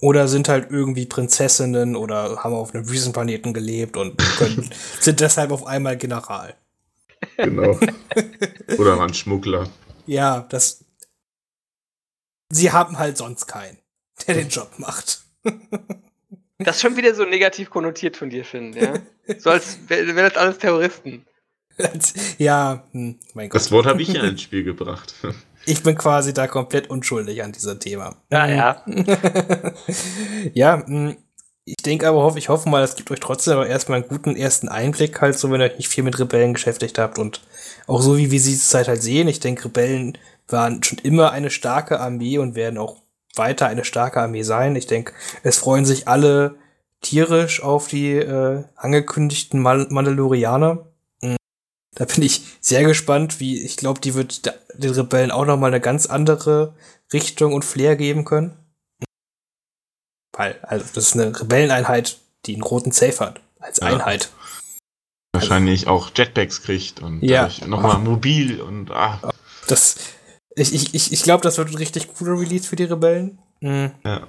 Oder sind halt irgendwie Prinzessinnen oder haben auf einem Wüstenplaneten gelebt und können, sind deshalb auf einmal General. Genau. Oder waren Schmuggler. Ja, das. Sie haben halt sonst keinen, der den Job macht. Das ist schon wieder so negativ konnotiert von dir, Finn, ja? So als wären das alles Terroristen. ja, hm, mein Gott. Das Wort habe ich ja ins Spiel gebracht. Ich bin quasi da komplett unschuldig an diesem Thema. Ja, ja. ja, hm, ich denke aber, ich hoffe mal, es gibt euch trotzdem aber erstmal einen guten ersten Einblick, halt, so wenn ihr euch nicht viel mit Rebellen beschäftigt habt und auch so, wie wir sie Zeit halt sehen. Ich denke, Rebellen waren schon immer eine starke Armee und werden auch weiter eine starke Armee sein. Ich denke, es freuen sich alle tierisch auf die äh, angekündigten Mandalorianer. Da bin ich sehr gespannt, wie ich glaube, die wird den Rebellen auch noch mal eine ganz andere Richtung und Flair geben können. Weil, also, das ist eine Rebelleneinheit, die einen roten Safe hat, als ja. Einheit. Wahrscheinlich auch Jetpacks kriegt und ja. nochmal mobil und ah. Das, ich ich, ich, ich glaube, das wird ein richtig cooler Release für die Rebellen. Mhm. Ja.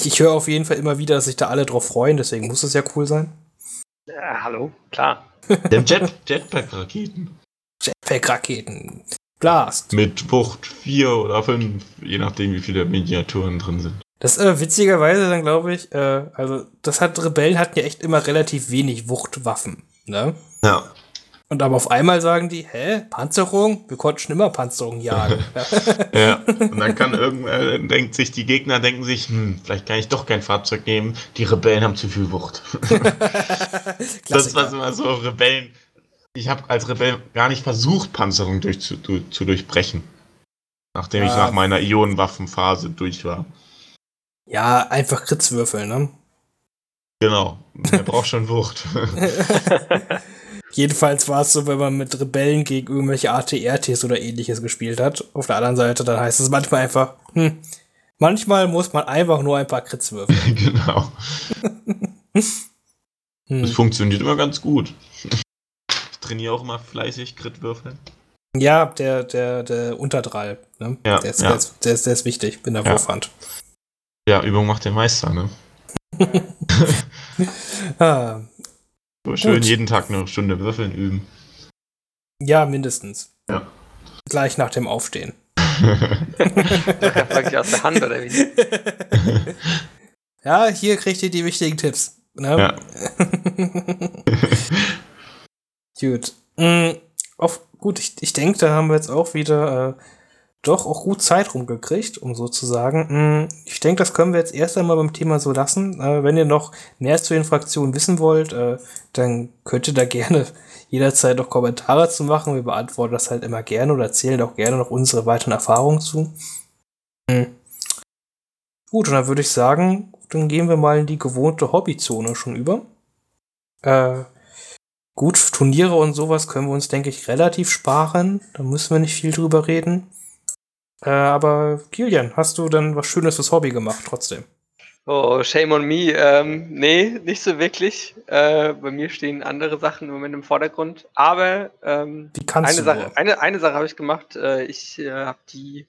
Ich, ich höre auf jeden Fall immer wieder, dass sich da alle drauf freuen, deswegen muss es ja cool sein. Ja, hallo, klar. Der Jet, Jetpack-Raketen. Jetpack-Raketen. Blast. Mit Wucht 4 oder 5, je nachdem, wie viele Miniaturen drin sind. Das äh, witzigerweise dann glaube ich, äh, also das hat Rebellen hatten ja echt immer relativ wenig Wuchtwaffen, ne? Ja. Und aber auf einmal sagen die, hä, Panzerung? Wir konnten schon immer Panzerung jagen. ja, und dann kann irgendwer, denkt sich, die Gegner denken sich, hm, vielleicht kann ich doch kein Fahrzeug nehmen, die Rebellen haben zu viel Wucht. das war immer so, Rebellen, ich habe als Rebell gar nicht versucht, Panzerung durch, zu, zu durchbrechen. Nachdem ja. ich nach meiner Ionenwaffenphase durch war. Ja, einfach Kritzwürfel, ne? Genau, der braucht schon Wucht. Jedenfalls war es so, wenn man mit Rebellen gegen irgendwelche ATRTs oder ähnliches gespielt hat. Auf der anderen Seite, dann heißt es manchmal einfach, hm, manchmal muss man einfach nur ein paar Crits würfeln. genau. hm. Das funktioniert immer ganz gut. Trainiere auch immer fleißig Crit würfeln. Ja, der, der, der Unterdrall, ne? Ja, der, ist, ja. Der, ist, der, ist, der ist wichtig in der ja. Wurfhand. Ja, Übung macht den Meister, ne? ah, so schön Gut. jeden Tag eine Stunde Würfeln üben. Ja, mindestens. Ja. Gleich nach dem Aufstehen. Praktisch aus der Hand, oder wie? ja, hier kriegt ihr die wichtigen Tipps. Ne? Ja. Gut. Mhm, auf, gut, ich, ich denke, da haben wir jetzt auch wieder äh, doch auch gut Zeit rumgekriegt, um so zu sagen. Hm, ich denke, das können wir jetzt erst einmal beim Thema so lassen. Äh, wenn ihr noch mehr zu den Fraktionen wissen wollt, äh, dann könnt ihr da gerne jederzeit noch Kommentare zu machen. Wir beantworten das halt immer gerne oder erzählen auch gerne noch unsere weiteren Erfahrungen zu. Hm. Gut, und dann würde ich sagen, dann gehen wir mal in die gewohnte Hobbyzone schon über. Äh, gut, Turniere und sowas können wir uns, denke ich, relativ sparen. Da müssen wir nicht viel drüber reden. Äh, aber Kilian, hast du dann was Schönes fürs Hobby gemacht trotzdem? Oh, shame on me. Ähm, nee, nicht so wirklich. Äh, bei mir stehen andere Sachen im Moment im Vordergrund. Aber ähm, eine Sache, eine, eine Sache habe ich gemacht. Äh, ich äh, habe die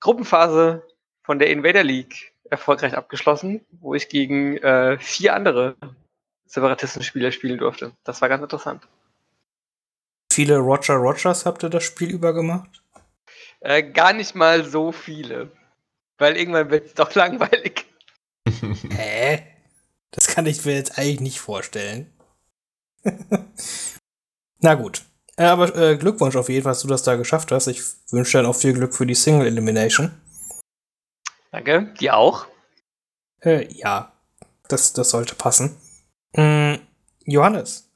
Gruppenphase von der Invader League erfolgreich abgeschlossen, wo ich gegen äh, vier andere Separatistenspieler spielen durfte. Das war ganz interessant. Viele Roger Rogers habt ihr das Spiel über gemacht? Äh, gar nicht mal so viele. Weil irgendwann wird es doch langweilig. Hä? Das kann ich mir jetzt eigentlich nicht vorstellen. Na gut. Äh, aber äh, Glückwunsch auf jeden Fall, dass du das da geschafft hast. Ich wünsche dir auch viel Glück für die Single Elimination. Danke. Die auch. Äh, ja, das, das sollte passen. Mm, Johannes,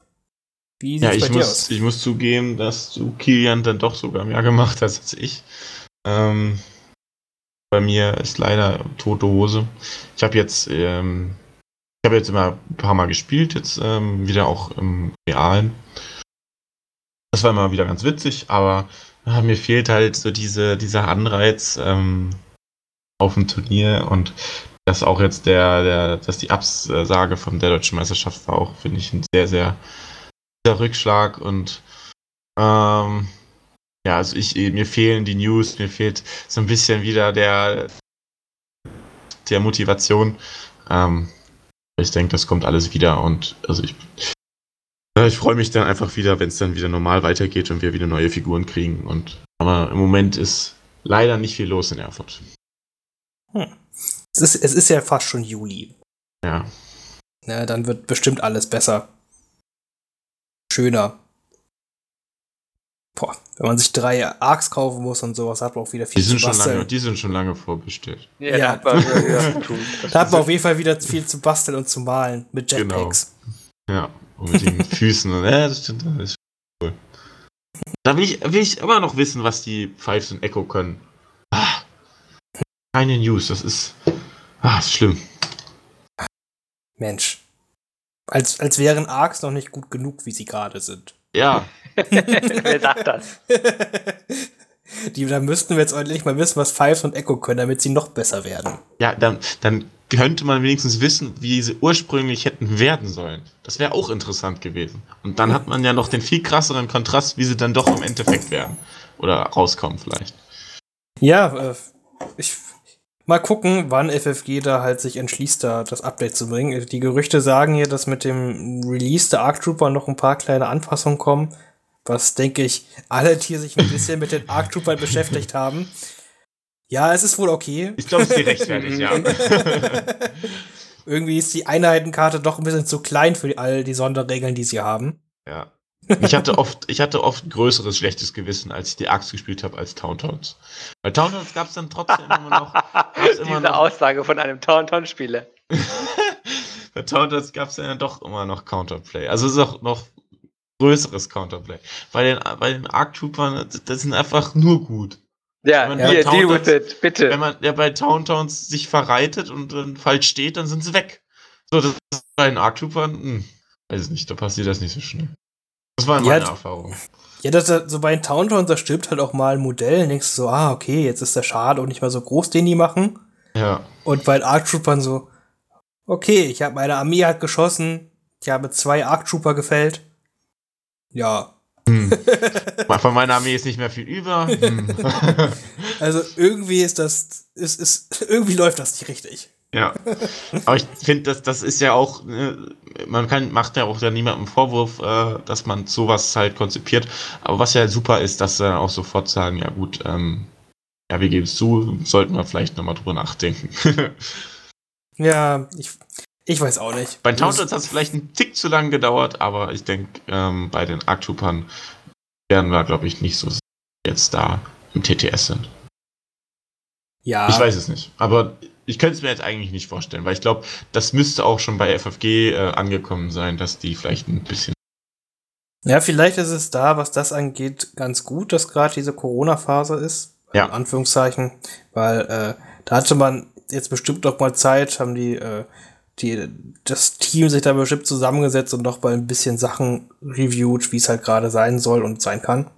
wie Ja, sieht's ich bei dir muss, aus? ich muss zugeben, dass du Kilian dann doch sogar mehr gemacht hast als ich. Ähm, bei mir ist leider tote Hose. Ich habe jetzt, ähm, ich habe jetzt immer ein paar Mal gespielt, jetzt ähm, wieder auch im Realen. Das war immer wieder ganz witzig, aber ah, mir fehlt halt so diese, dieser Anreiz ähm, auf dem Turnier und dass auch jetzt der, der, dass die Absage von der deutschen Meisterschaft war auch, finde ich, ein sehr, sehr der Rückschlag und ähm, ja, also ich, mir fehlen die News, mir fehlt so ein bisschen wieder der, der Motivation. Ähm, ich denke, das kommt alles wieder und also ich, ich freue mich dann einfach wieder, wenn es dann wieder normal weitergeht und wir wieder neue Figuren kriegen. Und aber im Moment ist leider nicht viel los in Erfurt. Es ist, es ist ja fast schon Juli. Ja. Na, dann wird bestimmt alles besser. Schöner. Boah, wenn man sich drei Arcs kaufen muss und sowas, hat man auch wieder Die viel sind, zu schon basteln. lange, die sind schon lange vorbestellt. Ja, Ja. da hat man. Das Da hat man auf jeden Fall wieder viel zu basteln und zu malen mit Genau. Jetpacks. Ja, und mit den Füßen. Und, ja, das stimmt. Das ist cool. Da will ich, will ich immer noch wissen, was die Fives und Echo können. Ah, keine News, das ist. Ah, ist schlimm. Mensch. Als, als wären Arcs noch nicht gut genug, wie sie gerade sind. Ja, Wer sagt das? Die, da müssten wir jetzt endlich mal wissen, was Fives und Echo können, damit sie noch besser werden. ja, dann, dann könnte man wenigstens wissen, wie sie ursprünglich hätten werden sollen. Das wäre auch interessant gewesen. Und dann hat man ja noch den viel krasseren Kontrast, wie sie dann doch im Endeffekt werden. Oder rauskommen vielleicht. Ja, äh, ich mal gucken, wann FFG da halt sich entschließt, da das Update zu bringen. Die Gerüchte sagen hier, dass mit dem Release der Arc Trooper noch ein paar kleine Anpassungen kommen, was denke ich, alle, die sich ein bisschen mit den Arc Troopern beschäftigt haben. Ja, es ist wohl okay. Ich glaube, es ist gerechtfertigt, ja. Irgendwie ist die Einheitenkarte doch ein bisschen zu klein für all die Sonderregeln, die sie haben. Ja. Ich hatte oft, ich hatte oft größeres schlechtes Gewissen, als ich die Axt gespielt habe als Towntowns. Weil Towntowns gab es dann trotzdem immer noch. Gab's immer Diese noch Aussage von einem Tauntaun-Spieler. bei Towntowns gab es dann doch immer noch Counterplay. Also es ist auch noch größeres Counterplay. Bei den, bei den Arc Troopern, das sind einfach nur gut. Ja, Wenn man deal Tauntauns- with it, bitte. Wenn man ja bei Towntowns sich verreitet und dann falsch steht, dann sind sie weg. So, das ist bei den Arc Troopern, hm, weiß ich nicht, da passiert das nicht so schnell. Das war Ja, meine d- Erfahrung. Ja, das, so bei den Towntowns, da stirbt halt auch mal ein Modell, und denkst du so, ah, okay, jetzt ist der Schaden auch nicht mehr so groß, den die machen. Ja. Und bei den Arc Troopern so, okay, ich habe meine Armee hat geschossen, ich habe zwei Arc Trooper gefällt. Ja. Von meiner Armee ist nicht mehr viel über. Hm. Also irgendwie ist das, ist, ist, irgendwie läuft das nicht richtig. Ja. Aber ich finde, das, das ist ja auch, äh, man kann, macht ja auch ja niemandem Vorwurf, äh, dass man sowas halt konzipiert. Aber was ja super ist, dass sie dann auch sofort sagen, ja gut, ähm, ja, wir geben es zu, sollten wir vielleicht nochmal drüber nachdenken. Ja, ich, ich weiß auch nicht. bei Towntowns hat es vielleicht einen Tick zu lang gedauert, aber ich denke, ähm, bei den Arctroopern werden wir, glaube ich, nicht so jetzt da im TTS sind. Ja, Ich weiß es nicht. Aber ich könnte es mir jetzt eigentlich nicht vorstellen, weil ich glaube, das müsste auch schon bei FFG äh, angekommen sein, dass die vielleicht ein bisschen. Ja, vielleicht ist es da, was das angeht, ganz gut, dass gerade diese Corona-Phase ist. Ja. In Anführungszeichen. Weil äh, da hatte man jetzt bestimmt noch mal Zeit, haben die, äh, die, das Team sich da bestimmt zusammengesetzt und noch mal ein bisschen Sachen reviewed, wie es halt gerade sein soll und sein kann.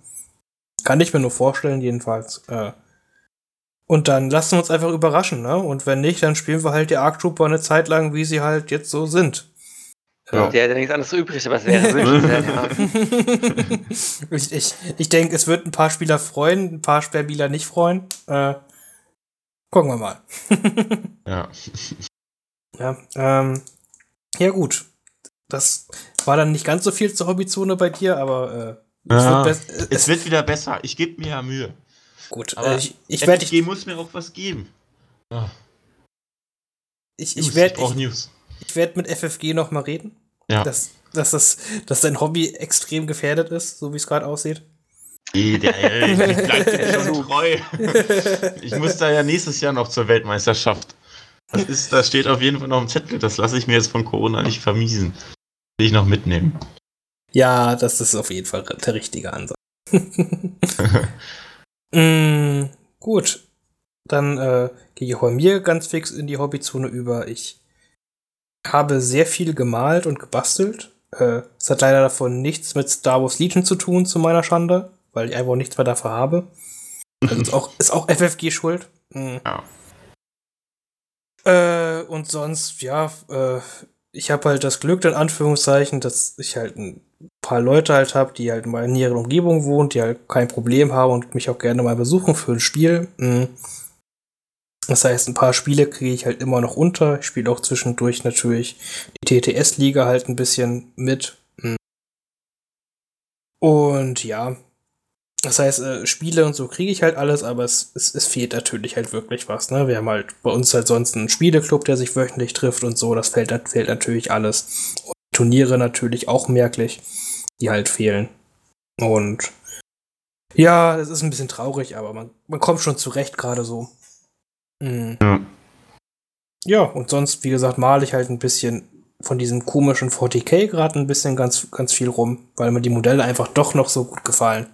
Kann ich mir nur vorstellen, jedenfalls. Äh, und dann lassen wir uns einfach überraschen, ne? Und wenn nicht, dann spielen wir halt die Arc Trooper eine Zeit lang, wie sie halt jetzt so sind. Ja. Der hat ja nichts anderes übrig, aber es wäre wünschenswert, ja. ich ich, ich denke, es wird ein paar Spieler freuen, ein paar Spieler nicht freuen. Äh, gucken wir mal. ja. Ja, ähm, ja, gut. Das war dann nicht ganz so viel zur Hobbyzone bei dir, aber äh, es, ja, wird es, wird wieder besser. Ich gebe mir ja Mühe. Gut, aber äh, ich, ich werde. FFG muss mir auch was geben. Oh. Ich, ich werde. Ich, News. Ich werde mit FFG noch mal reden. Ja. Dass, dass, das, dass dein Hobby extrem gefährdet ist, so wie es gerade aussieht. Ich bleibe dir schon treu. Ich muss da ja nächstes Jahr noch zur Weltmeisterschaft. Das, ist, das steht auf jeden Fall noch im Zettel. Das lasse ich mir jetzt von Corona nicht vermiesen. Will ich noch mitnehmen. Ja, das ist auf jeden Fall der richtige Ansatz. mm, gut. Dann äh, gehe ich bei mir ganz fix in die Hobbyzone über. Ich habe sehr viel gemalt und gebastelt. Äh, es hat leider davon nichts mit Star Wars Legion zu tun, zu meiner Schande, weil ich einfach nichts mehr dafür habe. Also ist, auch, ist auch FFG schuld. Mhm. Ja. Äh, und sonst, ja, äh, ich habe halt das Glück, in Anführungszeichen, dass ich halt ein paar Leute halt habe, die halt in meiner näheren Umgebung wohnen, die halt kein Problem haben und mich auch gerne mal besuchen für ein Spiel. Mhm. Das heißt, ein paar Spiele kriege ich halt immer noch unter. Ich spiele auch zwischendurch natürlich die TTS-Liga halt ein bisschen mit. Hm. Und ja, das heißt, äh, Spiele und so kriege ich halt alles, aber es, es, es, fehlt natürlich halt wirklich was. Ne? Wir haben halt bei uns halt sonst einen Spieleclub, der sich wöchentlich trifft und so. Das fällt, fehlt natürlich alles. Und Turniere natürlich auch merklich, die halt fehlen. Und ja, das ist ein bisschen traurig, aber man, man kommt schon zurecht gerade so. Mhm. Ja. ja, und sonst, wie gesagt, male ich halt ein bisschen von diesem komischen 40k gerade ein bisschen ganz, ganz viel rum, weil mir die Modelle einfach doch noch so gut gefallen.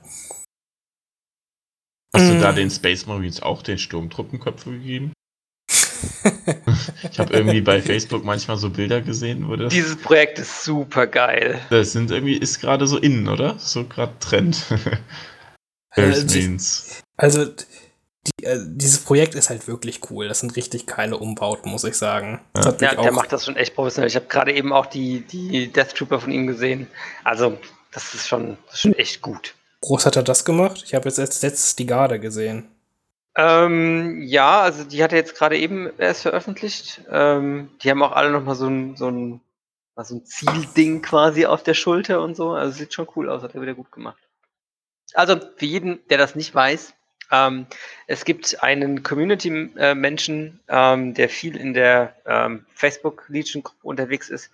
Hast du da mhm. den Space Marines auch den Sturmtruppenköpfe gegeben? ich habe irgendwie bei Facebook manchmal so Bilder gesehen, wo das. Dieses Projekt ist super geil. Das sind irgendwie, ist gerade so innen, oder? So gerade Trend. äh, also, die, äh, dieses Projekt ist halt wirklich cool. Das sind richtig geile Umbauten, muss ich sagen. Ja, ja der macht das schon echt professionell. Ich habe gerade eben auch die, die Death Trooper von ihm gesehen. Also, das ist schon, das ist schon echt gut. Groß hat er das gemacht? Ich habe jetzt letztes die Garde gesehen. Ähm, ja, also die hat er jetzt gerade eben erst veröffentlicht. Ähm, die haben auch alle nochmal so ein, so ein, so ein Zielding quasi auf der Schulter und so. Also sieht schon cool aus, hat er wieder gut gemacht. Also für jeden, der das nicht weiß, ähm, es gibt einen Community-Menschen, ähm, der viel in der ähm, Facebook-Legion-Gruppe unterwegs ist.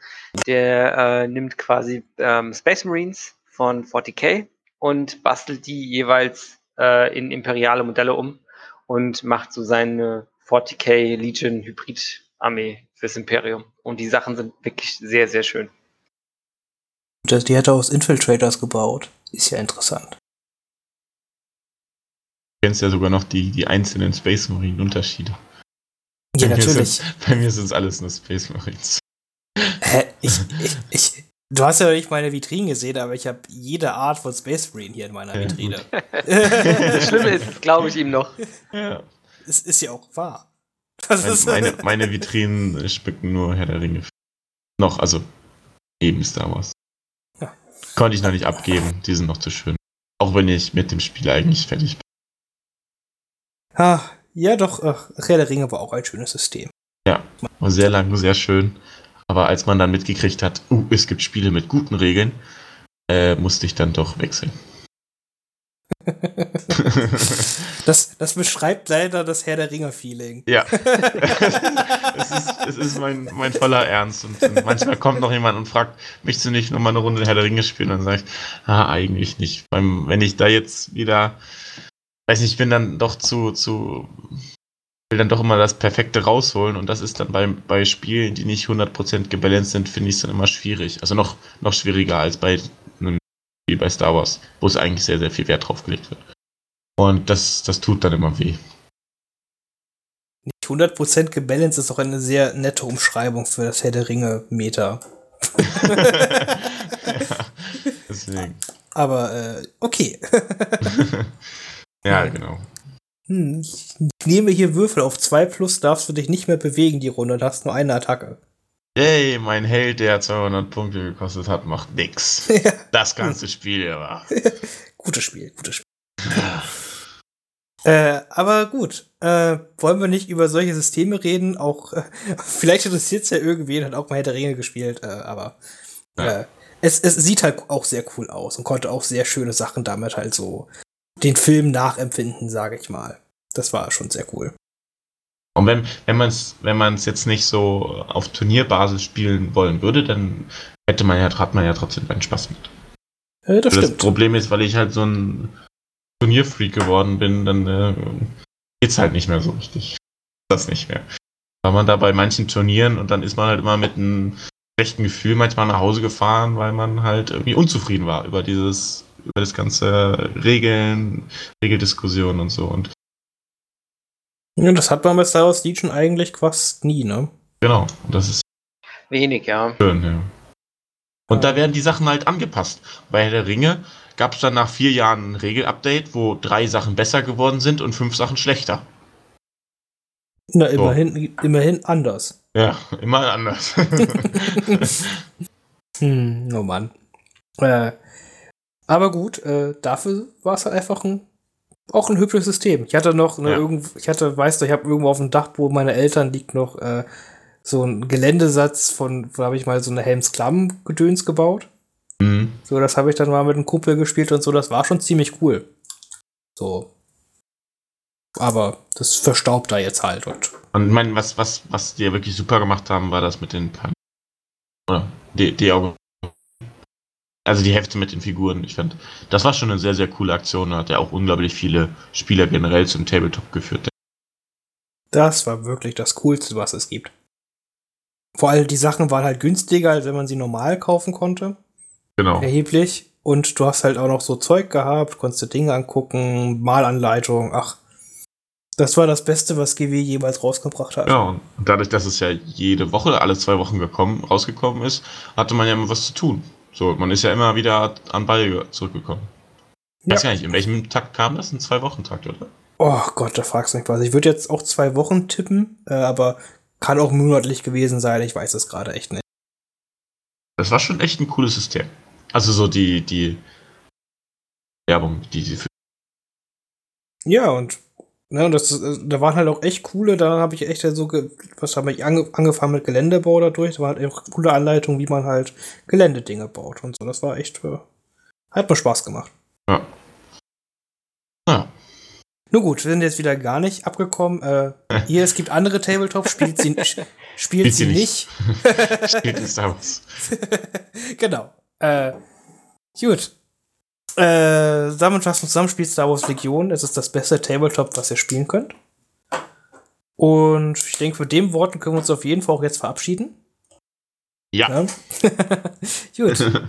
Der äh, nimmt quasi ähm, Space Marines von 40k und bastelt die jeweils äh, in imperiale Modelle um und macht so seine 40k Legion Hybrid Armee fürs Imperium. Und die Sachen sind wirklich sehr, sehr schön. Das, die hat er aus Infiltrators gebaut. Ist ja interessant kennst ja sogar noch die, die einzelnen Space Marine Unterschiede. Ja, bei natürlich. Mir bei mir sind es alles nur Space Marines. Hä? Ich, ich, ich, du hast ja nicht meine Vitrine gesehen, aber ich habe jede Art von Space Marine hier in meiner ja, Vitrine. das Schlimme ist, glaube ich ihm noch. Ja. Es ist ja auch wahr. Meine, meine, meine, Vitrinen schmücken nur Herr der Ringe. Noch, also eben Star Wars. Ja. Konnte ich noch nicht abgeben, die sind noch zu schön. Auch wenn ich mit dem Spiel eigentlich fertig bin. Ah, ja, doch, ach, Herr der Ringe war auch ein schönes System. Ja, war sehr lang, sehr schön. Aber als man dann mitgekriegt hat, uh, es gibt Spiele mit guten Regeln, äh, musste ich dann doch wechseln. das, das beschreibt leider das Herr der Ringe-Feeling. Ja. es ist, es ist mein, mein voller Ernst. Und, und, manchmal kommt noch jemand und fragt, möchtest du nicht nochmal eine Runde Herr der Ringe spielen? Und dann sage ich, ah, eigentlich nicht. Beim, wenn ich da jetzt wieder weiß nicht, ich bin dann doch zu, zu, will dann doch immer das Perfekte rausholen und das ist dann bei, bei Spielen, die nicht 100% gebalanced sind, finde ich es dann immer schwierig. Also noch, noch schwieriger als bei einem Spiel bei Star Wars, wo es eigentlich sehr, sehr viel Wert drauf gelegt wird. Und das, das tut dann immer weh. Nicht 100% gebalanced ist auch eine sehr nette Umschreibung für das Herr der Ringe-Meter. ja, deswegen. Aber äh, okay. ja, genau. Hm, ich nehme hier Würfel auf 2 plus, darfst du dich nicht mehr bewegen die Runde, du hast nur eine Attacke. Yay, mein Held, der 200 Punkte gekostet hat, macht nix. Ja. Das ganze Spiel war. Gutes Spiel, gutes Spiel. Äh, aber gut, äh, wollen wir nicht über solche Systeme reden? Auch äh, vielleicht interessiert es ja irgendwen, hat auch mal Herr der Ringe gespielt, äh, aber Ja. äh, es, es sieht halt auch sehr cool aus und konnte auch sehr schöne Sachen damit halt so den Film nachempfinden, sage ich mal. Das war schon sehr cool. Und wenn, wenn man es wenn man's jetzt nicht so auf Turnierbasis spielen wollen würde, dann hätte man ja, hat man ja trotzdem einen Spaß mit. Äh, das Das stimmt. Problem ist, weil ich halt so ein Turnierfreak geworden bin, dann äh, geht's halt nicht mehr so richtig. Das nicht mehr. War man da bei manchen Turnieren und dann ist man halt immer mit einem schlechten Gefühl manchmal nach Hause gefahren, weil man halt irgendwie unzufrieden war über dieses, über das ganze Regeln, Regeldiskussion und so. Und Ja, das hat man bei Star Wars Legion eigentlich fast nie, ne? genau, und das ist Wenig, ja. schön, ja. Und da werden die Sachen halt angepasst. Bei Herr der Ringe gab es dann nach vier Jahren ein Regelupdate, wo drei Sachen besser geworden sind und fünf Sachen schlechter. Na, immerhin, immerhin anders. Ja, immer anders. Hm, oh Mann. Äh, aber gut, äh, dafür war es halt einfach ein, auch ein hübsches System. Ich hatte noch, ne, Ja. irgend, ich hatte, weißt du, ich habe irgendwo auf dem Dachboden meiner Eltern liegt noch äh, so ein Geländesatz von, da habe ich mal so eine Helms-Klamm-Gedöns gebaut. mhm. So, das habe ich dann mal mit einem Kumpel gespielt und so, das war schon ziemlich cool. So. Aber das verstaubt da jetzt halt und Und ich meine, was, was, was die ja wirklich super gemacht haben, war das mit den Pan oder die, die Augen. Also die Hefte mit den Figuren. Ich fand, das war schon eine sehr, sehr coole Aktion und hat ja auch unglaublich viele Spieler generell zum Tabletop geführt. Das war wirklich das Coolste, was es gibt. Vor allem die Sachen waren halt günstiger, als wenn man sie normal kaufen konnte. Genau. Erheblich. Und du hast halt auch noch so Zeug gehabt, konntest dir Dinge angucken, Malanleitung. Ach, das war das Beste, was GW jemals rausgebracht hat. Ja, und dadurch, dass es ja jede Woche, alle zwei Wochen gekommen, rausgekommen ist, hatte man ja immer was zu tun. So, man ist ja immer wieder an Ball zurückgekommen. Ich weiß Ja. gar nicht, in welchem Takt kam das? Ein Zwei-Wochen-Takt, oder? Oh Gott, da fragst du mich was. Ich würde jetzt auch zwei Wochen tippen, äh, aber kann auch monatlich gewesen sein. Ich weiß es gerade echt nicht. Das war schon echt ein cooles System. Also so die, die Werbung, die sie für. Ja, und ne, das, äh, da waren halt auch echt coole, da habe ich echt so, ge was habe ich ange angefangen mit Geländebau dadurch, da war halt auch coole Anleitung, wie man halt Geländedinge baut und so. Das war echt, äh, hat mir Spaß gemacht. Ja. Ja. Nun gut, wir sind jetzt wieder gar nicht abgekommen. Äh, hier, es gibt andere Tabletop, spielt sie, sch- spielt sie sie nicht. Spielt in Star Wars. genau. Äh, gut. Äh, damit was zusammen spielt Star Wars Legion. Es ist das beste Tabletop, was ihr spielen könnt. Und ich denke, mit den Worten können wir uns auf jeden Fall auch jetzt verabschieden. Ja. Ne? gut.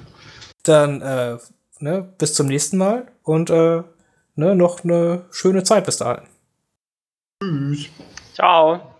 Dann äh, ne, bis zum nächsten Mal und äh, ne, noch eine schöne Zeit bis dahin. Tschüss. Ciao.